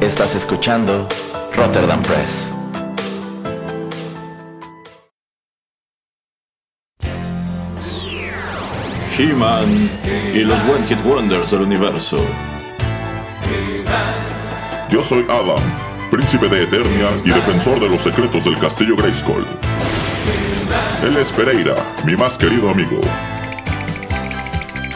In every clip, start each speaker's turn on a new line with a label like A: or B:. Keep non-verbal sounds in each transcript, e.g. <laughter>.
A: Estás escuchando Rotterdam Press.
B: He-Man y los One Hit Wonders del universo.
C: Yo soy Adam, príncipe de Eternia y defensor de los secretos del castillo Grayskull. Él es Pereira, mi más querido amigo.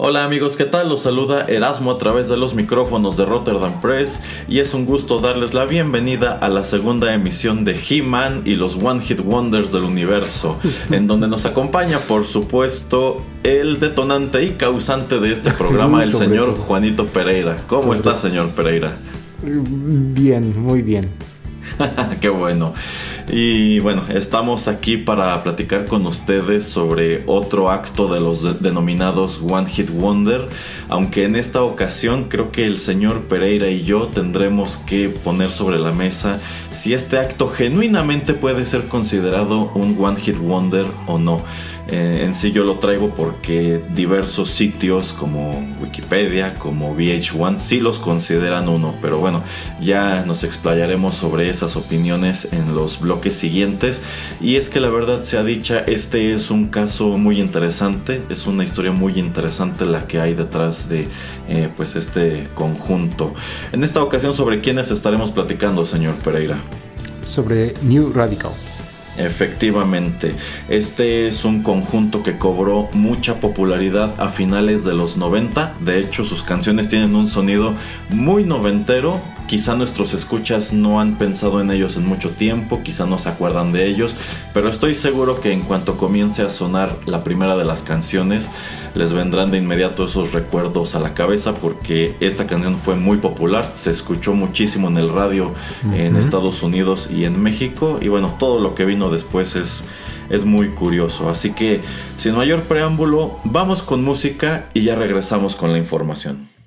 B: Hola amigos, ¿qué tal? Los saluda Erasmo a través de los micrófonos de Rotterdam Press y es un gusto darles la bienvenida a la segunda emisión de He-Man y los One Hit Wonders del universo, <laughs> en donde nos acompaña por supuesto el detonante y causante de este programa, <laughs> el señor Juanito Pereira. ¿Cómo está señor Pereira?
D: Bien, muy bien. <laughs>
B: Qué bueno. Y bueno, estamos aquí para platicar con ustedes sobre otro acto de los denominados One Hit Wonder, aunque en esta ocasión creo que el señor Pereira y yo tendremos que poner sobre la mesa si este acto genuinamente puede ser considerado un One Hit Wonder o no. Eh, en sí yo lo traigo porque diversos sitios como Wikipedia, como VH1, sí los consideran uno, pero bueno, ya nos explayaremos sobre esas opiniones en los bloques siguientes. Y es que la verdad sea dicha, este es un caso muy interesante, es una historia muy interesante la que hay detrás de eh, pues este conjunto. En esta ocasión, ¿sobre quiénes estaremos platicando, señor Pereira?
D: Sobre New Radicals.
B: Efectivamente, este es un conjunto que cobró mucha popularidad a finales de los 90. De hecho, sus canciones tienen un sonido muy noventero. Quizá nuestros escuchas no han pensado en ellos en mucho tiempo, quizá no se acuerdan de ellos, pero estoy seguro que en cuanto comience a sonar la primera de las canciones, les vendrán de inmediato esos recuerdos a la cabeza porque esta canción fue muy popular, se escuchó muchísimo en el radio en Estados Unidos y en México y bueno, todo lo que vino después es, es muy curioso. Así que sin mayor preámbulo, vamos con música y ya regresamos con la información.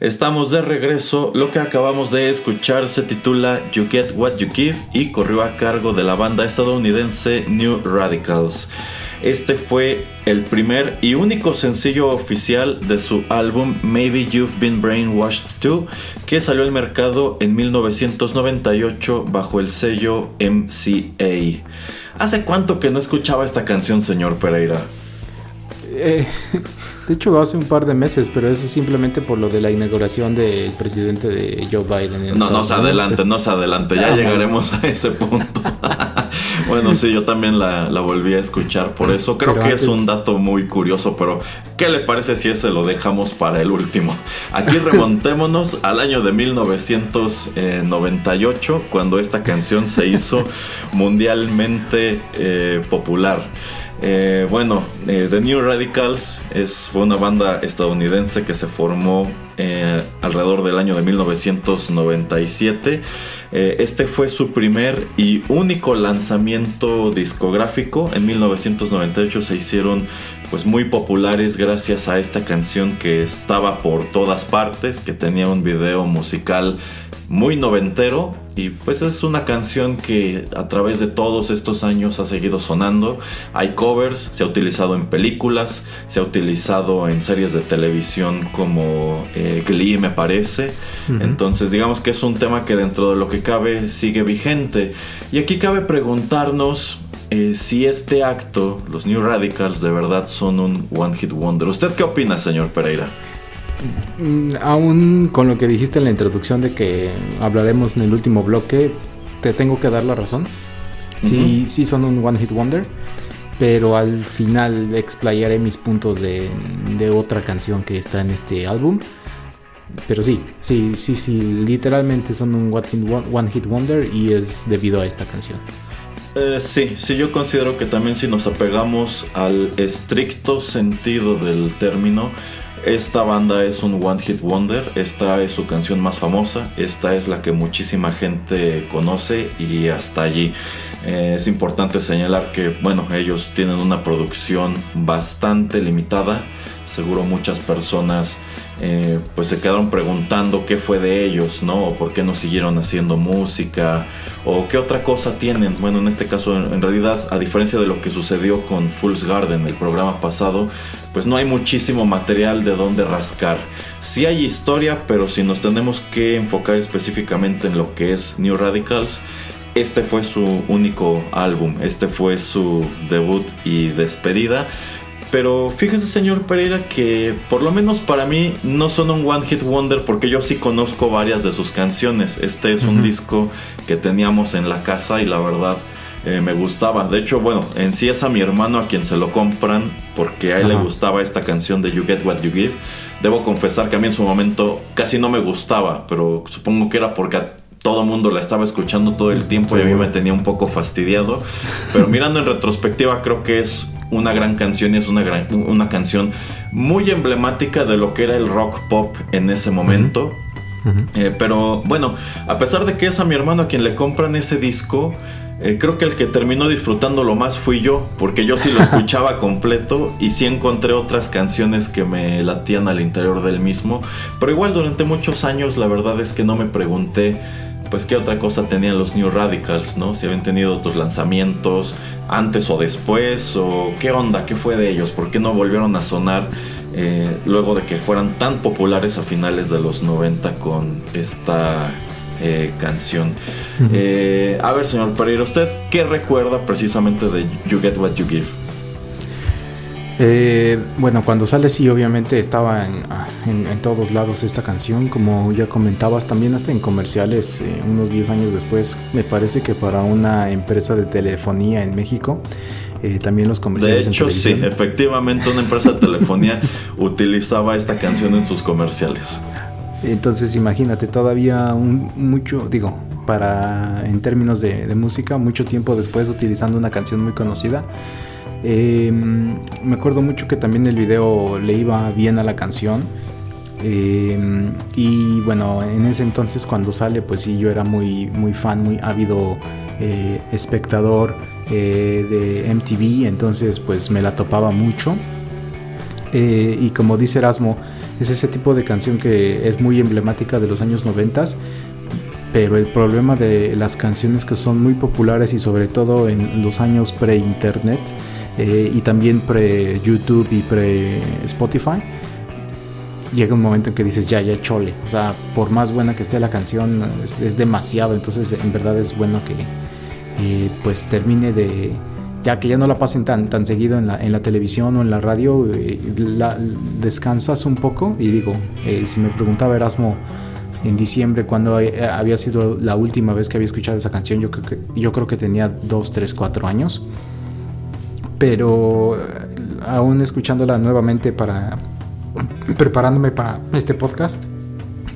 B: Estamos de regreso. Lo que acabamos de escuchar se titula You Get What You Give y corrió a cargo de la banda estadounidense New Radicals. Este fue el primer y único sencillo oficial de su álbum Maybe You've Been Brainwashed Too, que salió al mercado en 1998 bajo el sello MCA. ¿Hace cuánto que no escuchaba esta canción, señor Pereira?
D: Eh, <laughs> de hecho, hace un par de meses, pero eso simplemente por lo de la inauguración del presidente de Joe Biden.
B: no, no se adelante, no se adelante, ya ah, llegaremos a ese punto. <laughs> bueno, sí, yo también la, volví a escuchar por eso. Creo que es un dato muy curioso, pero ¿qué le parece si ese lo dejamos para el último? Aquí remontémonos <laughs> al año de 1998, cuando esta canción se hizo mundialmente eh, popular. Eh, bueno, eh, The New Radicals es, fue una banda estadounidense que se formó eh, alrededor del año de 1997. este fue su primer y único lanzamiento discográfico. En 1998 se hicieron pues muy populares gracias a esta canción que estaba por todas partes, que tenía un video musical muy noventero y pues es una canción que a través de todos estos años ha seguido sonando. Hay covers, se ha utilizado en películas, se ha utilizado en series de televisión como eh, Glee me parece. Entonces digamos que es un tema que dentro de lo que cabe sigue vigente. Y aquí cabe preguntarnos eh, si este acto, los New Radicals, de verdad son un One Hit Wonder. ¿Usted qué opina, señor Pereira?
D: Mm, aún con lo que dijiste en la introducción de que hablaremos en el último bloque, te tengo que dar la razón. Sí, sí son un One Hit Wonder, pero al final explayaré mis puntos de, otra canción que está en este álbum. Pero sí, sí, sí, sí, literalmente son un One Hit Wonder y es debido a esta canción.
B: Eh, sí, sí, yo considero que también si nos apegamos al estricto sentido del término, esta banda es un One Hit Wonder, esta es su canción más famosa, esta es la que muchísima gente conoce y hasta allí. Eh, es importante señalar que, bueno, ellos tienen una producción bastante limitada, seguro muchas personas eh, pues se quedaron preguntando qué fue de ellos, ¿no? O por qué no siguieron haciendo música, o qué otra cosa tienen. Bueno, en este caso, en, realidad, a diferencia de lo que sucedió con Fool's Garden, el programa pasado, pues no hay muchísimo material de dónde rascar. Sí hay historia, pero si nos tenemos que enfocar específicamente en lo que es New Radicals, este fue su único álbum, este fue su debut y despedida. Pero fíjese, señor Pereira, que por lo menos para mí no son un One Hit Wonder porque yo sí conozco varias de sus canciones. Este es un disco que teníamos en la casa y la verdad eh, me gustaba. De hecho, bueno, en sí es a mi hermano a quien se lo compran porque a él le gustaba esta canción de You Get What You Give. Debo confesar que a mí en su momento casi no me gustaba, pero supongo que era porque todo el mundo la estaba escuchando todo el tiempo y a mí me tenía un poco fastidiado. Pero mirando en retrospectiva creo que es una gran canción y es una, gran, una canción muy emblemática de lo que era el rock pop en ese momento. Eh, pero bueno, a pesar de que es a mi hermano a quien le compran ese disco, eh, creo que el que terminó disfrutando lo más fui yo, porque yo sí lo <laughs> escuchaba completo y sí encontré otras canciones que me latían al interior del mismo. Pero igual durante muchos años la verdad es que no me pregunté pues qué otra cosa tenían los New Radicals, ¿no? Si habían tenido otros lanzamientos antes o después, o qué onda, qué fue de ellos, por qué no volvieron a sonar eh, luego de que fueran tan populares a finales de los 90 con esta eh, canción. Eh, a ver, señor Pereira, ¿usted qué recuerda precisamente de You Get What You Give?
D: Eh, bueno, cuando sale sí, obviamente estaba ah, en, todos lados esta canción, como ya comentabas, también hasta en comerciales, eh, unos 10 años después, me parece que para una empresa de telefonía en México, eh, también los comerciales.
B: De hecho, sí, efectivamente una empresa de telefonía <laughs> utilizaba esta canción en sus comerciales.
D: Entonces imagínate, todavía un, mucho, digo, para en términos de música, mucho tiempo después utilizando una canción muy conocida Em, me acuerdo mucho que también el video le iba bien a la canción. Em, y bueno, en ese entonces cuando sale, pues sí, yo era muy, muy fan, muy ávido eh, espectador eh, de MTV, entonces pues me la topaba mucho. Eh, y como dice Erasmo, Es ese tipo de canción que es muy emblemática de los años 90, pero el problema de las canciones que son muy populares y sobre todo en los años pre-internet eh, y también pre-YouTube y pre-Spotify, llega un momento en que dices, ya, ya, chole. O sea, por más buena que esté la canción, es, demasiado. Entonces, en verdad es bueno que eh, pues termine de... Ya que ya no la pasen tan, tan seguido en la, en la televisión o en la radio, eh, descansas un poco. Y digo, eh, si me preguntaba Erasmo en diciembre cuando había sido la última vez que había escuchado esa canción, yo creo que, yo creo que tenía 2, 3, 4 años. Pero aún escuchándola nuevamente para, preparándome para este podcast,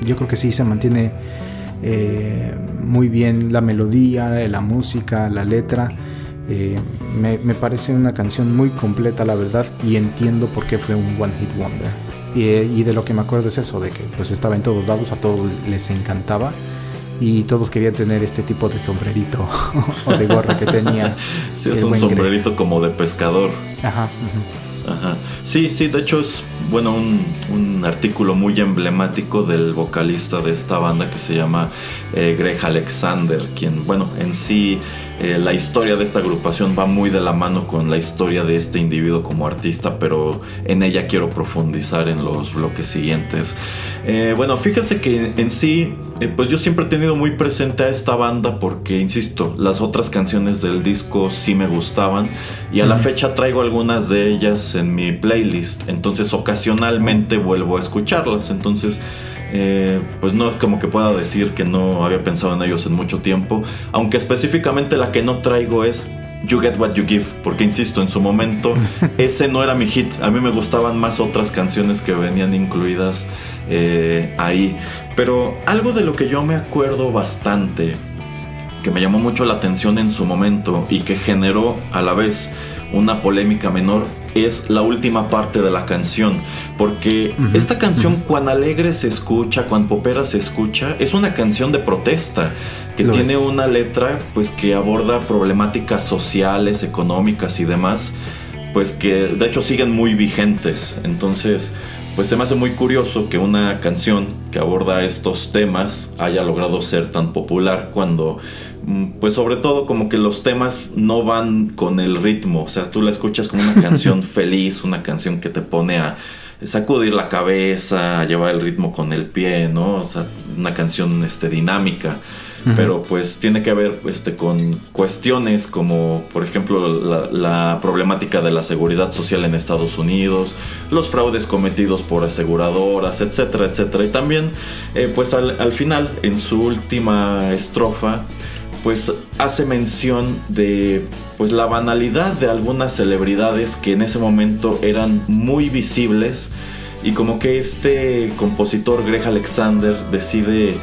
D: yo creo que sí se mantiene eh, muy bien la melodía, la música, la letra. Eh, me, parece una canción muy completa, la verdad, y entiendo por qué fue un One Hit Wonder. Y, de lo que me acuerdo es eso, de que pues estaba en todos lados, a todos les encantaba y todos querían tener este tipo de sombrerito <laughs> o de gorra que tenía. <laughs>
B: Sí, es un sombrerito como de pescador.
D: Ajá.
B: Ajá. Sí, sí, de hecho es bueno un, un, artículo muy emblemático del vocalista de esta banda que se llama eh, Greg Alexander, quien, bueno, en sí eh, la historia de esta agrupación va muy de la mano con la historia de este individuo como artista, pero en ella quiero profundizar en los bloques siguientes. Eh, bueno, fíjese que en sí, eh, pues yo siempre he tenido muy presente a esta banda porque, insisto, las otras canciones del disco sí me gustaban y a la fecha traigo algunas de ellas en mi playlist, entonces ocasionalmente vuelvo a escucharlas, entonces... Eh, pues no es como que pueda decir que no había pensado en ellos en mucho tiempo, aunque específicamente la que no traigo es You Get What You Give, porque insisto, en su momento <laughs> ese no era mi hit, a mí me gustaban más otras canciones que venían incluidas eh, ahí, pero algo de lo que yo me acuerdo bastante, que me llamó mucho la atención en su momento y que generó a la vez una polémica menor es la última parte de la canción. Porque esta canción, cuán alegre se escucha, cuán popera se escucha, es una canción de protesta que tiene una letra pues que aborda problemáticas sociales, económicas y demás, pues que de hecho siguen muy vigentes. Entonces, pues se me hace muy curioso que una canción que aborda estos temas haya logrado ser tan popular cuando Mm, pues sobre todo como que los temas no van con el ritmo, o sea, tú la escuchas como una canción <laughs> feliz, una canción que te pone a sacudir la cabeza, a llevar el ritmo con el pie, ¿no? O sea, una canción este, dinámica. Pero pues tiene que ver este, con cuestiones como, por ejemplo, la, problemática de la seguridad social en Estados Unidos, los fraudes cometidos por aseguradoras, etcétera, etcétera. Y también, eh, pues al, al final, en su última estrofa, pues hace mención de pues la banalidad de algunas celebridades que en ese momento eran muy visibles y como que este compositor Greg Alexander decide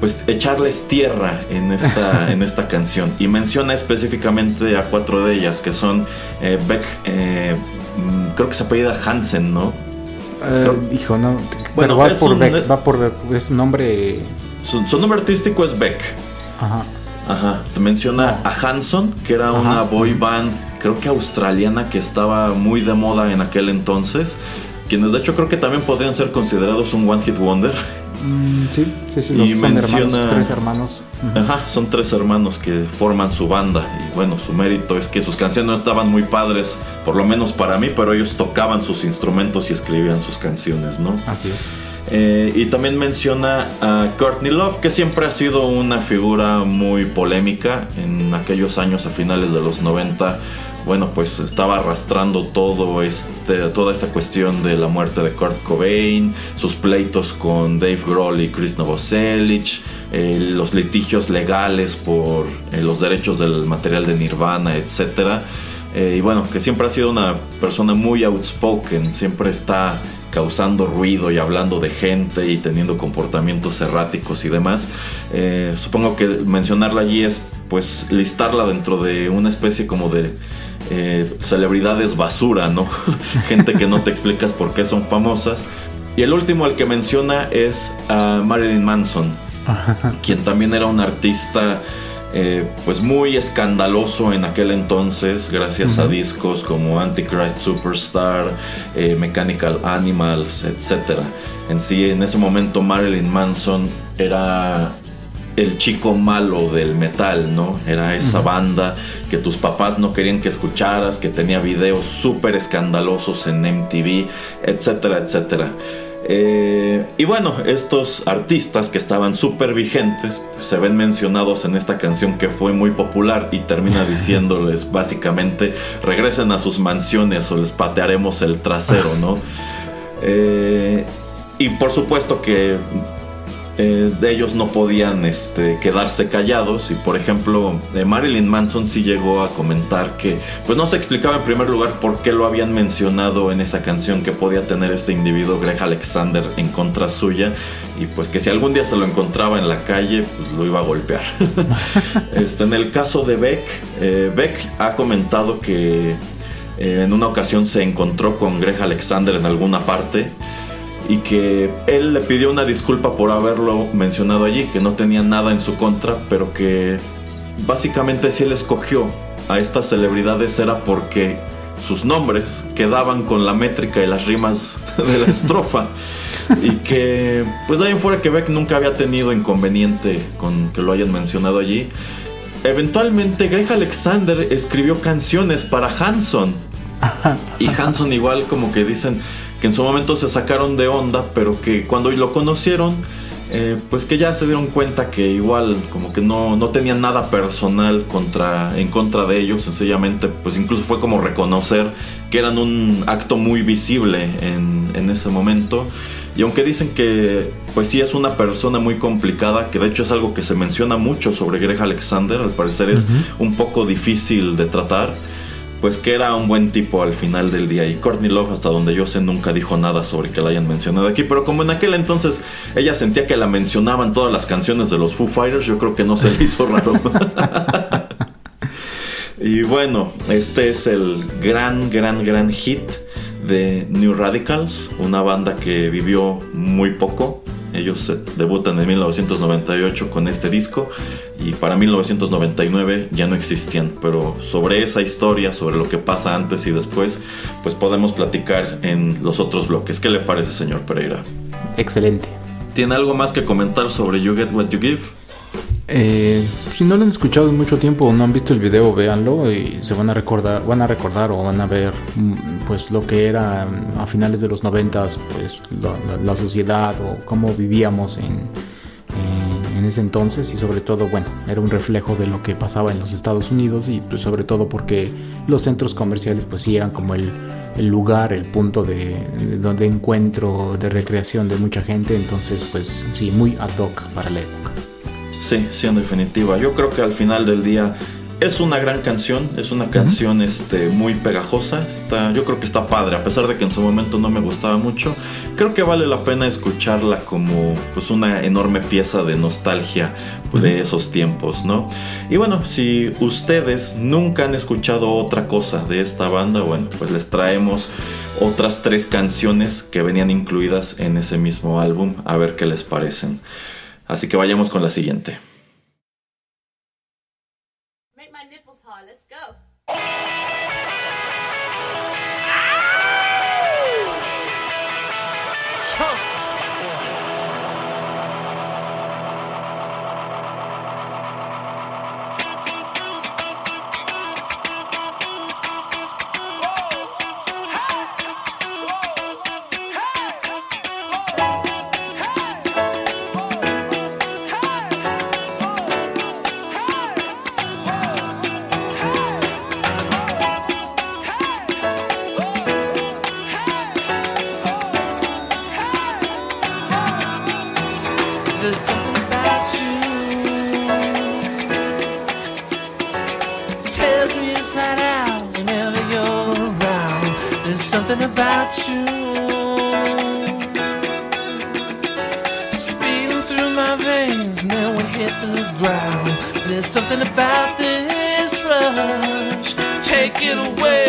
B: pues echarles tierra en esta, <laughs> en esta canción y menciona específicamente a cuatro de ellas que son eh, Beck, eh, mm, creo que se apellida Hansen, ¿no?
D: Eh, hijo, no. Bueno, va por Beck, va por es un nombre.
B: su nombre artístico es Beck.
D: Ajá.
B: Ajá, te menciona a Hanson, que era una boy band, creo que australiana, que estaba muy de moda en aquel entonces. Quienes de hecho creo que también podrían ser considerados un One Hit Wonder.
D: Mm, sí, sí, sí, y son menciona, tres hermanos.
B: Ajá, son tres hermanos que forman su banda. Y bueno, su mérito es que sus canciones no estaban muy padres, por lo menos para mí, pero ellos tocaban sus instrumentos y escribían sus canciones, ¿no?
D: Así es.
B: Eh, y también menciona a Courtney Love, que siempre ha sido una figura muy polémica en aquellos años a finales de los 90. Bueno, pues estaba arrastrando todo este, toda esta cuestión de la muerte de Kurt Cobain, sus pleitos con Dave Grohl y Chris Novoselic, eh, los litigios legales por eh, los derechos del material de Nirvana, etc. y bueno, que siempre ha sido una persona muy outspoken, siempre está causando ruido y hablando de gente y teniendo comportamientos erráticos y demás. Eh, supongo que mencionarla allí es pues listarla dentro de una especie como de eh, celebridades basura, ¿no? <laughs> gente que no te explicas por qué son famosas. Y el último al que menciona es a Marilyn Manson, <laughs> quien también era un artista eh, pues muy escandaloso en aquel entonces, gracias a discos como Antichrist Superstar, eh, Mechanical Animals, etc. En sí, en ese momento Marilyn Manson era el chico malo del metal, ¿no? Era esa banda que tus papás no querían que escucharas, que tenía videos súper escandalosos en MTV, etcétera, etcétera. Eh, y bueno, estos artistas que estaban súper vigentes pues, se ven mencionados en esta canción que fue muy popular y termina <laughs> diciéndoles básicamente regresen a sus mansiones o les patearemos el trasero, ¿no? <laughs> Eh, y por supuesto que eh, ellos no podían este, quedarse callados. Y por ejemplo eh, Marilyn Manson sí llegó a comentar que pues no se explicaba en primer lugar por qué lo habían mencionado en esa canción que podía tener este individuo Greg Alexander en contra suya. Y pues que si algún día se lo encontraba en la calle pues lo iba a golpear. <laughs> Este, en el caso de Beck eh, Beck ha comentado que en una ocasión se encontró con Greg Alexander en alguna parte y que él le pidió una disculpa por haberlo mencionado allí, que no tenía nada en su contra, pero que básicamente si él escogió a estas celebridades era porque sus nombres quedaban con la métrica y las rimas <laughs> de la estrofa. y que, pues de ahí en fuera que Beck nunca había tenido inconveniente con que lo hayan mencionado allí. Eventualmente Greg Alexander escribió canciones para Hanson. <laughs> Y Hanson igual como que dicen, que en su momento se sacaron de onda, pero que cuando lo conocieron, eh, pues que ya se dieron cuenta que igual como que no, no tenían nada personal contra, en contra de ellos, sencillamente pues incluso fue como reconocer que eran un acto muy visible en, en ese momento. Y aunque dicen que pues sí es una persona muy complicada, que de hecho es algo que se menciona mucho sobre Greg Alexander, al parecer es un poco difícil de tratar pues que era un buen tipo al final del día. Y Courtney Love, hasta donde yo sé, nunca dijo nada sobre que la hayan mencionado aquí. Pero como en aquel entonces ella sentía que la mencionaban todas las canciones de los Foo Fighters, yo creo que no se le hizo raro. <laughs> y bueno, este es el gran, gran, gran hit de New Radicals, una banda que vivió muy poco. Ellos debutan en 1998 con este disco y para 1999 ya no existían. Pero sobre esa historia, sobre lo que pasa antes y después, pues podemos platicar en los otros bloques. ¿Qué le parece, señor Pereira?
D: Excelente.
B: ¿Tiene algo más que comentar sobre You Get What You Give?
D: Eh, si no lo han escuchado en mucho tiempo o no han visto el video, véanlo y se van a recordar, van a recordar o van a ver mm, pues lo que era mm, a finales de los noventas, pues la, sociedad o cómo vivíamos en, en, ese entonces y sobre todo, bueno, era un reflejo de lo que pasaba en los Estados Unidos y pues sobre todo porque los centros comerciales pues eran como el, lugar, el punto de, de, encuentro, de recreación de mucha gente, entonces pues sí, muy ad hoc para la época.
B: Sí, sí, en definitiva. Yo creo que al final del día es una gran canción, es una canción este, muy pegajosa. Está, yo creo que está padre, a pesar de que en su momento no me gustaba mucho. Creo que vale la pena escucharla como pues, una enorme pieza de nostalgia de esos tiempos, ¿no? Y bueno, si ustedes nunca han escuchado otra cosa de esta banda, bueno, pues les traemos otras tres canciones que venían incluidas en ese mismo álbum, a ver qué les parecen. Así que vayamos con la siguiente.
E: There's something about this rush. Take it away.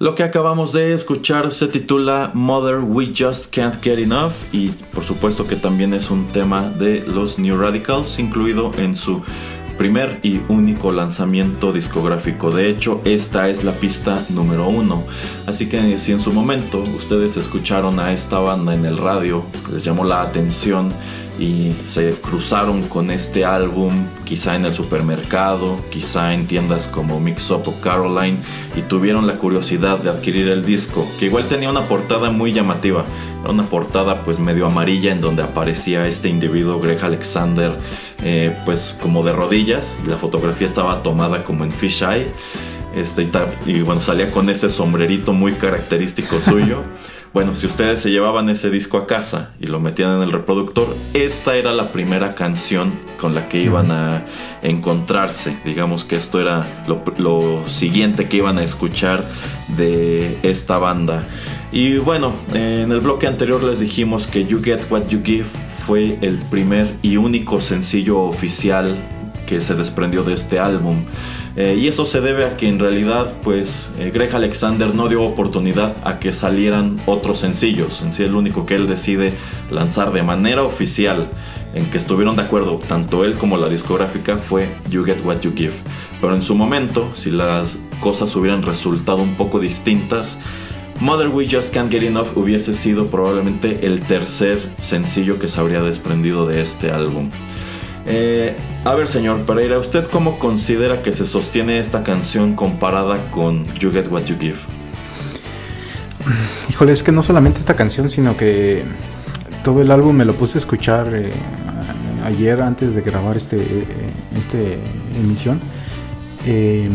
B: Lo que acabamos de escuchar se titula Mother We Just Can't Get Enough y por supuesto que también es un tema de los New Radicals incluido en su primer y único lanzamiento discográfico. De hecho, esta es la pista número uno. Así que si en su momento ustedes escucharon a esta banda en el radio, les llamó la atención y se cruzaron con este álbum, quizá en el supermercado, quizá en tiendas como Mix Up o Caroline, y tuvieron la curiosidad de adquirir el disco, que igual tenía una portada muy llamativa, una portada pues medio amarilla en donde aparecía este individuo, Greg Alexander, eh, pues como de rodillas, la fotografía estaba tomada como en fisheye. Este, y, y bueno, salía con ese sombrerito muy característico suyo. <laughs> Bueno, si ustedes se llevaban ese disco a casa y lo metían en el reproductor, esta era la primera canción con la que iban a encontrarse. Digamos que esto era lo, lo siguiente que iban a escuchar de esta banda. Y bueno, en el bloque anterior les dijimos que You Get What You Give fue el primer y único sencillo oficial que se desprendió de este álbum. Eh, y eso se debe a que en realidad pues eh, Greg Alexander no dio oportunidad a que salieran otros sencillos. En sí el único que él decide lanzar de manera oficial en que estuvieron de acuerdo tanto él como la discográfica fue You Get What You Give. Pero en su momento, si las cosas hubieran resultado un poco distintas, Mother We Just Can't Get Enough hubiese sido probablemente el tercer sencillo que se habría desprendido de este álbum. Eh, a ver, señor Pereira, ¿usted cómo considera que se sostiene esta canción comparada con You Get What You Give?
D: Híjole, es que no solamente esta canción, sino que todo el álbum me lo puse a escuchar eh, ayer antes de grabar este, eh, este emisión. Eh,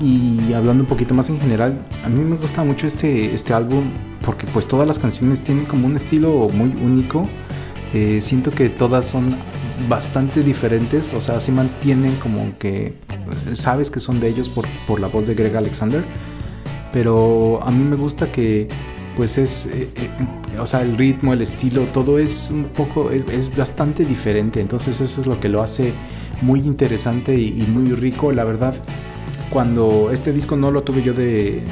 D: y hablando un poquito más en general, a mí me gusta mucho este, este álbum porque pues todas las canciones tienen como un estilo muy único. Eh, siento que todas son bastante diferentes, o sea, sí mantienen como que eh, sabes que son de ellos por, por la voz de Greg Alexander pero a mí me gusta que pues es eh, eh, o sea el ritmo el estilo todo es un poco es, es bastante diferente entonces eso es lo que lo hace muy interesante y, y muy rico. La verdad cuando este disco no lo tuve yo de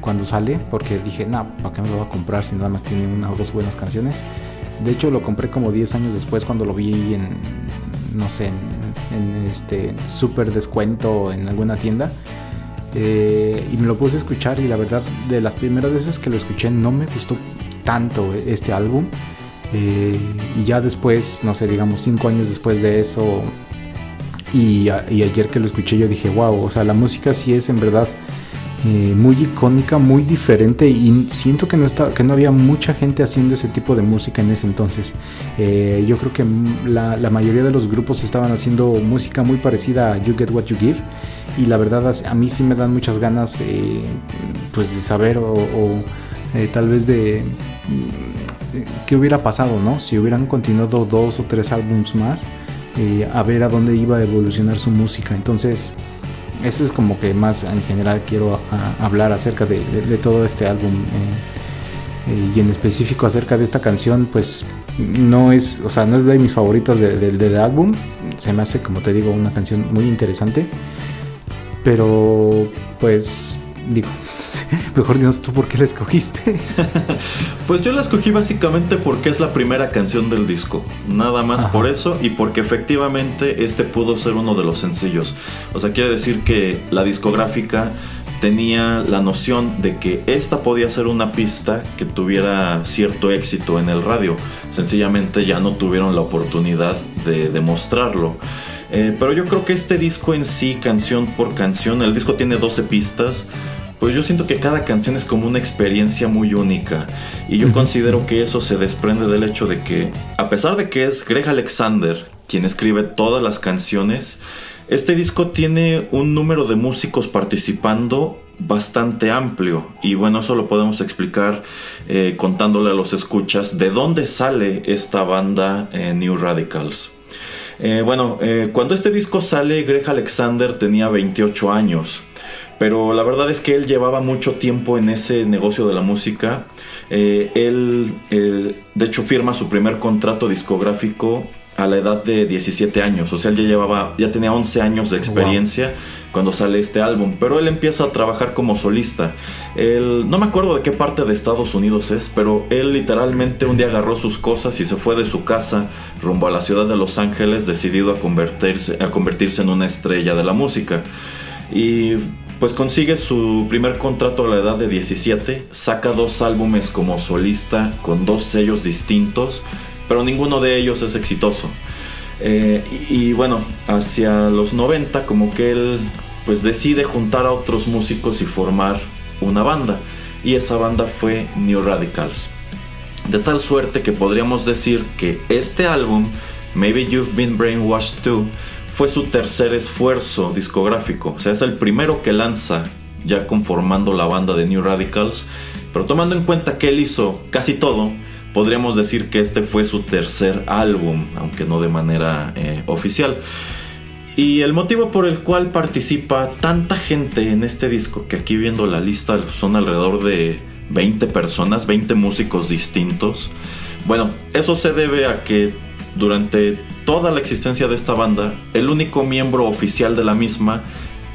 D: cuando sale porque dije no para qué me lo voy a comprar si nada más tiene una o dos buenas canciones de hecho lo compré como 10 años después cuando lo vi en no sé en, este super descuento en alguna tienda. Eh, y me lo puse a escuchar y la verdad de las primeras veces que lo escuché no me gustó tanto este álbum. Eh, y ya después no sé digamos cinco años después de eso y, y ayer que lo escuché yo dije wow o sea la música sí es en verdad eh, muy icónica muy diferente y siento que no está que no había mucha gente haciendo ese tipo de música en ese entonces. Eh, yo creo que la, la mayoría de los grupos estaban haciendo música muy parecida a You Get What You Give y la verdad a mí sí me dan muchas ganas eh, pues de saber o, o, eh, tal vez de mm, qué hubiera pasado no si hubieran continuado dos o tres álbums más eh, a ver a dónde iba a evolucionar su música. Entonces eso es como que más en general quiero hablar acerca de, todo este álbum. eh, eh, y en específico acerca de esta canción, pues no es, o sea, no es de mis del- del álbum. Se me hace, como te digo, una canción muy interesante. Pero, pues, digo, <laughs> mejor dinos tú por qué la escogiste. <laughs>
B: Pues yo la escogí básicamente porque es la primera canción del disco. Nada más
D: Ajá.
B: por eso y porque efectivamente este pudo ser uno de los sencillos. O sea, quiere decir que la discográfica tenía la noción de que esta podía ser una pista que tuviera cierto éxito en el radio. Sencillamente ya no tuvieron la oportunidad de demostrarlo. Eh, pero yo creo que este disco en sí, canción por canción, el disco tiene 12 pistas. Pues yo siento que cada canción es como una experiencia muy única. Y yo considero que eso se desprende del hecho de que, a pesar de que es Greg Alexander quien escribe todas las canciones, este disco tiene un número de músicos participando bastante amplio. Y bueno, eso lo podemos explicar eh, contándole a los escuchas de dónde sale esta banda eh, New Radicals. Eh, bueno, cuando este disco sale, Greg Alexander tenía 28 años. Pero la verdad es que él llevaba mucho tiempo en ese negocio de la música. Eh, él, eh, de hecho, firma su primer contrato discográfico a la edad de 17 años. O sea, él ya llevaba, ya tenía 11 años de experiencia cuando sale este álbum. Pero él empieza a trabajar como solista. Él, no me acuerdo de qué parte de Estados Unidos es, pero él literalmente un día agarró sus cosas y se fue de su casa rumbo a la ciudad de Los Ángeles, decidido a convertirse, a convertirse en una estrella de la música. Y pues consigue su primer contrato a la edad de 17, saca dos álbumes como solista con dos sellos distintos, pero ninguno de ellos es exitoso. Eh, y, y bueno, hacia los 90 como que él pues decide juntar a otros músicos y formar una banda. Y esa banda fue New Radicals. De tal suerte que podríamos decir que este álbum, Maybe You've Been Brainwashed Too, fue su tercer esfuerzo discográfico. O sea, es el primero que lanza ya conformando la banda de New Radicals. Pero tomando en cuenta que él hizo casi todo, podríamos decir que este fue su tercer álbum, aunque no de manera eh, oficial. Y el motivo por el cual participa tanta gente en este disco, que aquí viendo la lista son alrededor de 20 personas, 20 músicos distintos. Bueno, eso se debe a que durante toda la existencia de esta banda, el único miembro oficial de la misma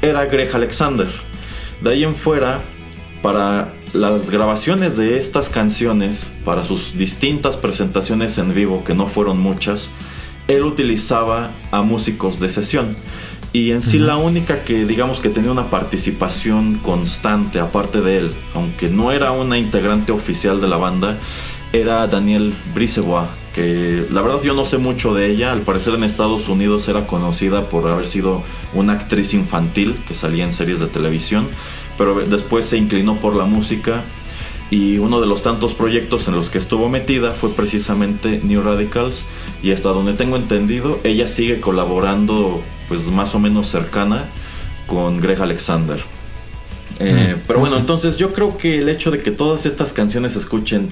B: era Greg Alexander. De ahí en fuera, para las grabaciones de estas canciones, para sus distintas presentaciones en vivo, que no fueron muchas, él utilizaba a músicos de sesión. Y en sí la única que digamos que tenía una participación constante aparte de él, aunque no era una integrante oficial de la banda, era Daniel Brisebois, que la verdad yo no sé mucho de ella, al parecer en Estados Unidos era conocida por haber sido una actriz infantil que salía en series de televisión, pero después se inclinó por la música y uno de los tantos proyectos en los que estuvo metida fue precisamente New Radicals y hasta donde tengo entendido ella sigue colaborando pues más o menos cercana con Greg Alexander. Eh, pero bueno, entonces yo creo que el hecho de que todas estas canciones se escuchen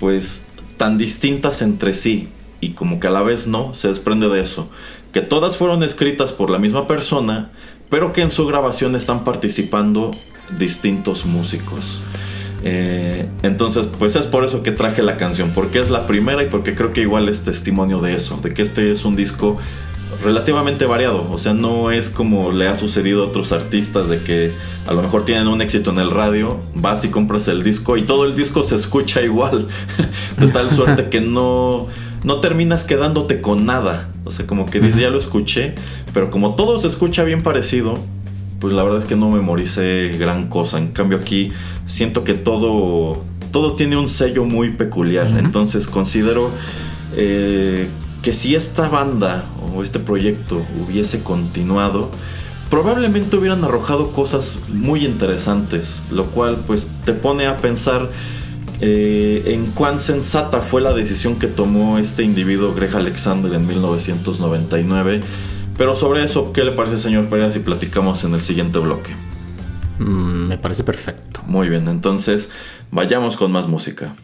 B: pues tan distintas entre sí y como que a la vez no, se desprende de eso. Que todas fueron escritas por la misma persona, pero que en su grabación están participando distintos músicos. Eh, entonces, pues es por eso que traje la canción, porque es la primera y porque creo que igual es testimonio de eso, de que este es un disco relativamente variado, o sea, no es como le ha sucedido a otros artistas de que a lo mejor tienen un éxito en el radio, vas y compras el disco y todo el disco se escucha <laughs> igual, de tal suerte que no, no terminas quedándote con nada, o sea, como que dices, ya lo escuché, pero como todo se escucha bien parecido, pues la verdad es que no memoricé gran cosa, en cambio aquí siento que todo, todo tiene un sello muy peculiar, entonces considero... eh, que si esta banda o este proyecto hubiese continuado, probablemente hubieran arrojado cosas muy interesantes, lo cual pues te pone a pensar eh, en cuán sensata fue la decisión que tomó este individuo Greg Alexander en 1999. Pero sobre eso, ¿qué le parece señor Pereira si platicamos en el siguiente bloque?
D: Mm, me parece perfecto.
B: Muy bien, entonces vayamos con más música.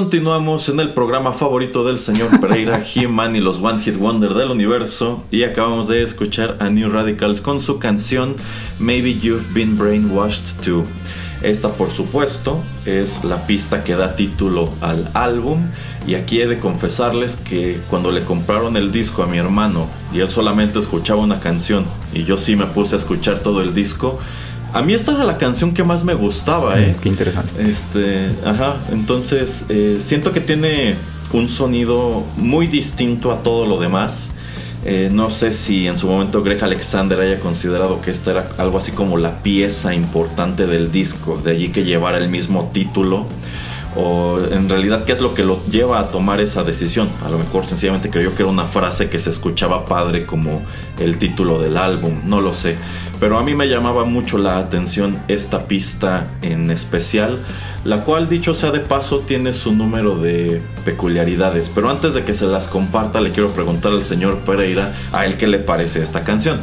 B: Continuamos en el programa favorito del señor Pereira, <laughs> He-Man y los One Hit Wonder del universo. Y acabamos de escuchar a New Radicals con su canción Maybe You've Been Brainwashed Too. Esta, por supuesto, es la pista que da título al álbum. Y aquí he de confesarles que cuando le compraron el disco a mi hermano y él solamente escuchaba una canción y yo sí me puse a escuchar todo el disco, a mí esta era la canción que más me gustaba, ¿eh?
D: Qué interesante.
B: Este, ajá, entonces eh, siento que tiene un sonido muy distinto a todo lo demás. Eh, no sé si en su momento Greg Alexander haya considerado que esta era algo así como la pieza importante del disco, de allí que llevara el mismo título, o en realidad qué es lo que lo lleva a tomar esa decisión. A lo mejor sencillamente creyó que era una frase que se escuchaba padre como el título del álbum, no lo sé. Pero a mí me llamaba mucho la atención esta pista en especial, la cual dicho sea de paso tiene su número de peculiaridades. Pero antes de que se las comparta le quiero preguntar al señor Pereira a él qué le parece esta canción.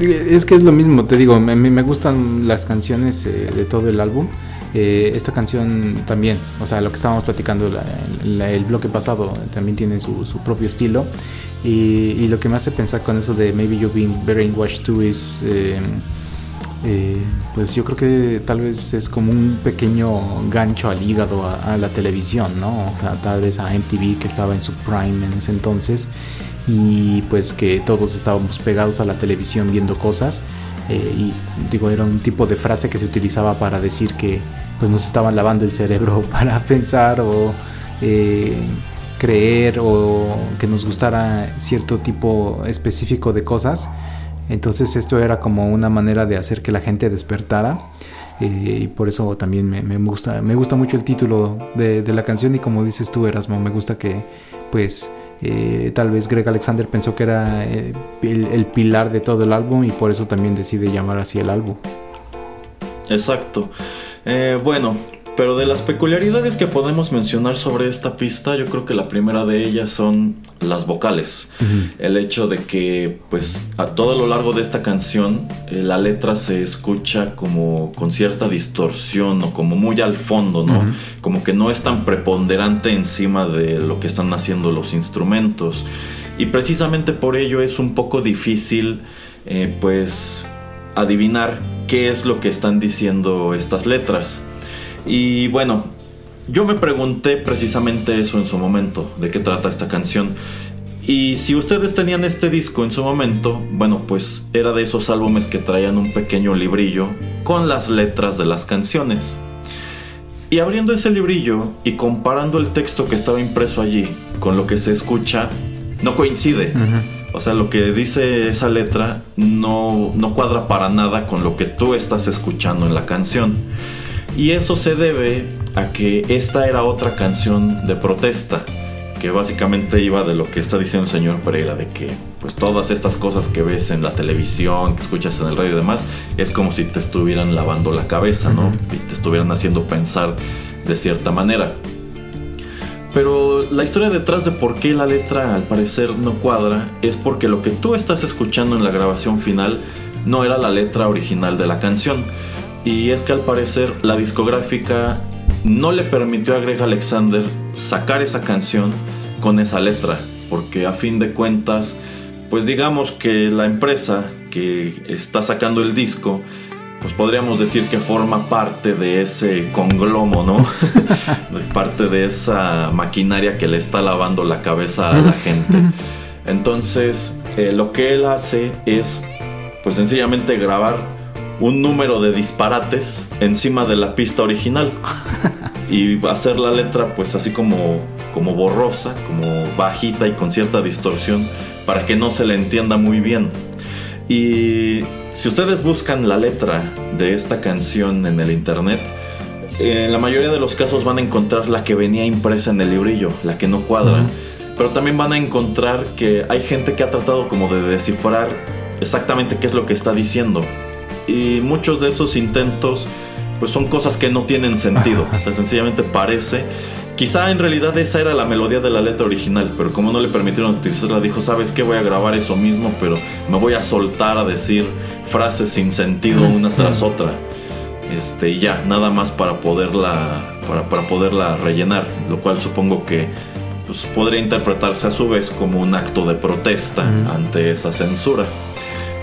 D: Es que es lo mismo, te digo, me, me gustan las canciones eh, de todo el álbum. Eh, esta canción también, o sea, lo que estábamos platicando la- la- el bloque pasado, también tiene su, su propio estilo. Y, y lo que me hace pensar con eso de Maybe You've Been Brainwashed Too es, eh, eh, pues yo creo que tal vez es como un pequeño gancho al hígado a, a la televisión, ¿no? O sea, tal vez a MTV que estaba en su prime en ese entonces y pues que todos estábamos pegados a la televisión viendo cosas. Eh, y digo, era un tipo de frase que se utilizaba para decir que pues nos estaban lavando el cerebro <laughs> para pensar o eh, creer o que nos gustara cierto tipo específico de cosas. Entonces esto era como una manera de hacer que la gente despertara. eh, y por eso también me, me gusta me gusta mucho el título de, de la canción y como dices tú Erasmo me gusta que pues eh, tal vez Greg Alexander pensó que era eh, el, el pilar de todo el álbum y por eso también decide llamar así el álbum.
B: Exacto. Eh, bueno, pero de las peculiaridades que podemos mencionar sobre esta pista, yo creo que la primera de ellas son las vocales. El hecho de que, pues, a todo lo largo de esta canción, eh, la letra se escucha como con cierta distorsión o como muy al fondo, ¿no? Como que no es tan preponderante encima de lo que están haciendo los instrumentos. Y precisamente por ello es un poco difícil, eh, pues, adivinar qué es lo que están diciendo estas letras. Y bueno, yo me pregunté precisamente eso en su momento, de qué trata esta canción. Y si ustedes tenían este disco en su momento, bueno, pues era de esos álbumes que traían un pequeño librillo con las letras de las canciones. Y abriendo ese librillo y comparando el texto que estaba impreso allí con lo que se escucha, no coincide. O sea, lo que dice esa letra no, no cuadra para nada con lo que tú estás escuchando en la canción. Y eso se debe a que esta era otra canción de protesta, que básicamente iba de lo que está diciendo el señor Pereira, de que pues todas estas cosas que ves en la televisión, que escuchas en el radio y demás, es como si te estuvieran lavando la cabeza, ¿no? Y te estuvieran haciendo pensar de cierta manera. Pero la historia detrás de por qué la letra al parecer no cuadra es porque lo que tú estás escuchando en la grabación final no era la letra original de la canción. Y es que al parecer la discográfica no le permitió a Greg Alexander sacar esa canción con esa letra. Porque a fin de cuentas, pues digamos que la empresa que está sacando el disco, pues podríamos decir que forma parte de ese conglomo, ¿no? <laughs> Parte de esa maquinaria que le está lavando la cabeza a la gente. Entonces, eh, lo que él hace es, pues sencillamente grabar un número de disparates encima de la pista original y hacer la letra pues así como como borrosa, como bajita y con cierta distorsión para que no se le entienda muy bien. Y si ustedes buscan la letra de esta canción en el internet, en la mayoría de los casos van a encontrar la que venía impresa en el librillo, la que no cuadra. Pero también van a encontrar que hay gente que ha tratado como de descifrar exactamente qué es lo que está diciendo. Y muchos de esos intentos pues son cosas que no tienen sentido. O sea, sencillamente parece. Quizá en realidad esa era la melodía de la letra original, pero como no le permitieron utilizarla, dijo, ¿sabes qué? Voy a grabar eso mismo, pero me voy a soltar a decir frases sin sentido una tras otra. Este, y ya, nada más para poderla, para, para poderla rellenar, lo cual supongo que pues, podría interpretarse a su vez como un acto de protesta ante esa censura.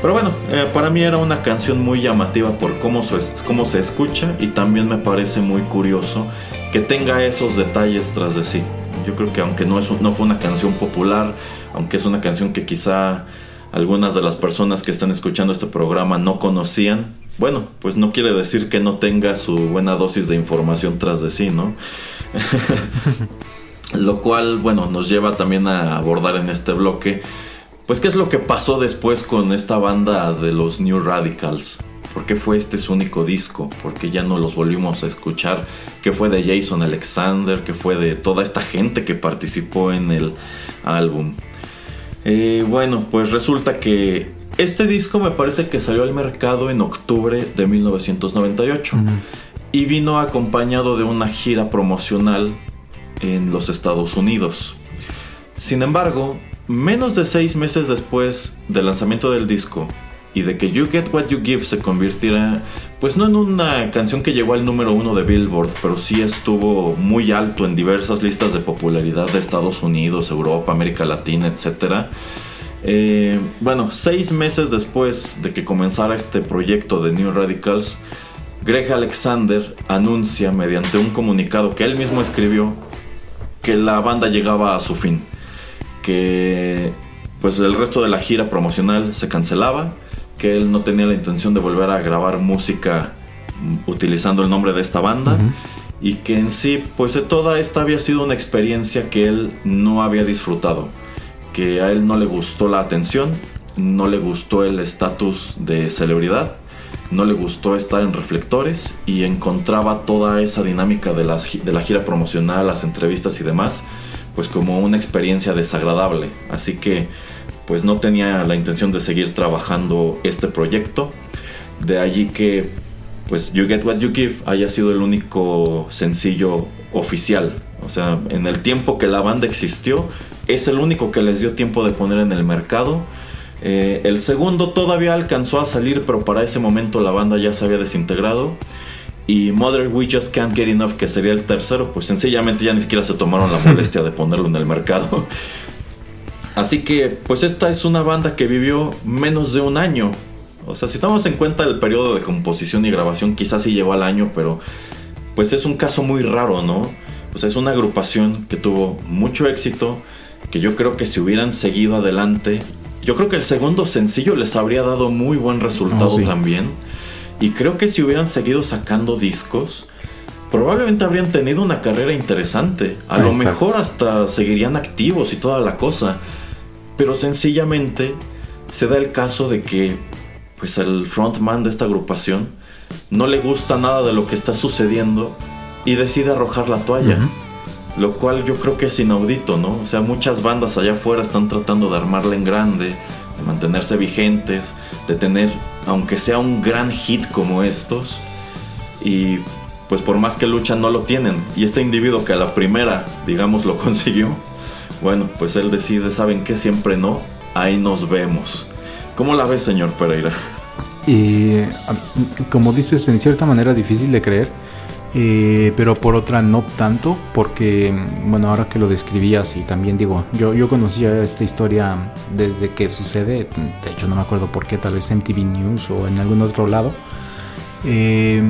B: Pero bueno, eh, para mí era una canción muy llamativa por cómo, su cómo se escucha y también me parece muy curioso que tenga esos detalles tras de sí. Yo creo que aunque no, fue una canción popular, aunque es una canción que quizá algunas de las personas que están escuchando este programa no conocían, bueno, pues no quiere decir que no tenga su buena dosis de información tras de sí, ¿no? <laughs> Lo cual, bueno, nos lleva también a abordar en este bloque, pues qué es lo que pasó después con esta banda de los New Radicals. ¿Por qué fue este su único disco? ¿Por qué ya no los volvimos a escuchar? ¿Qué fue de Jason Alexander? ¿Qué fue de toda esta gente que participó en el álbum? Eh, bueno, pues resulta que este disco me parece que salió al mercado en octubre de 1998 y vino acompañado de una gira promocional en los Estados Unidos. Sin embargo, menos de seis meses después del lanzamiento del disco y de que You Get What You Give se convirtiera, pues no en una canción que llegó al número uno de Billboard, pero sí estuvo muy alto en diversas listas de popularidad de Estados Unidos, Europa, América Latina, etc. Eh, bueno, seis meses después de que comenzara este proyecto de New Radicals, Greg Alexander anuncia mediante un comunicado que él mismo escribió que la banda llegaba a su fin, que pues el resto de la gira promocional se cancelaba, que él no tenía la intención de volver a grabar música utilizando el nombre de esta banda. Y que en sí pues toda esta había sido una experiencia que él no había disfrutado, que a él no le gustó la atención, no le gustó el estatus de celebridad no le gustó estar en reflectores y encontraba toda esa dinámica de, las, de la gira promocional, las entrevistas y demás, pues como una experiencia desagradable. Así que pues no tenía la intención de seguir trabajando este proyecto. De allí que pues You Get What You Give haya sido el único sencillo oficial. O sea, en el tiempo que la banda existió, es el único que les dio tiempo de poner en el mercado. Eh, el segundo todavía alcanzó a salir, pero para ese momento la banda ya se había desintegrado. Y Mother We Just Can't Get Enough, que sería el tercero, pues sencillamente ya ni siquiera se tomaron la <laughs> molestia de ponerlo en el mercado. Así que, pues esta es una banda que vivió menos de un año. O sea, si tomamos en cuenta el periodo de composición y grabación, quizás sí llegó al año, pero pues es un caso muy raro, ¿no? O sea, es una agrupación que tuvo mucho éxito, que yo creo que si hubieran seguido adelante, yo creo que el segundo sencillo les habría dado muy buen resultado
D: Oh, sí.
B: también. Y creo que si hubieran seguido sacando discos, probablemente habrían tenido una carrera interesante. A lo mejor hasta seguirían activos y toda la cosa. Pero sencillamente se da el caso de que pues el frontman de esta agrupación no le gusta nada de lo que está sucediendo y decide arrojar la toalla. Lo cual yo creo que es inaudito, ¿no? O sea, muchas bandas allá afuera están tratando de armarla en grande, de mantenerse vigentes, de tener, aunque sea un gran hit como estos, y pues por más que luchan no lo tienen. Y este individuo que a la primera, digamos, lo <laughs> consiguió, bueno, pues él decide, ¿saben qué? Siempre no, ahí nos vemos. ¿Cómo la ves, señor Pereira?
D: Y ah, como dices, en cierta manera difícil de creer, eh, pero por otra no tanto, porque, bueno, ahora que lo describías y también digo, yo, yo conocía esta historia desde que sucede, de hecho no me acuerdo por qué, tal vez MTV News o en algún otro lado. Eh,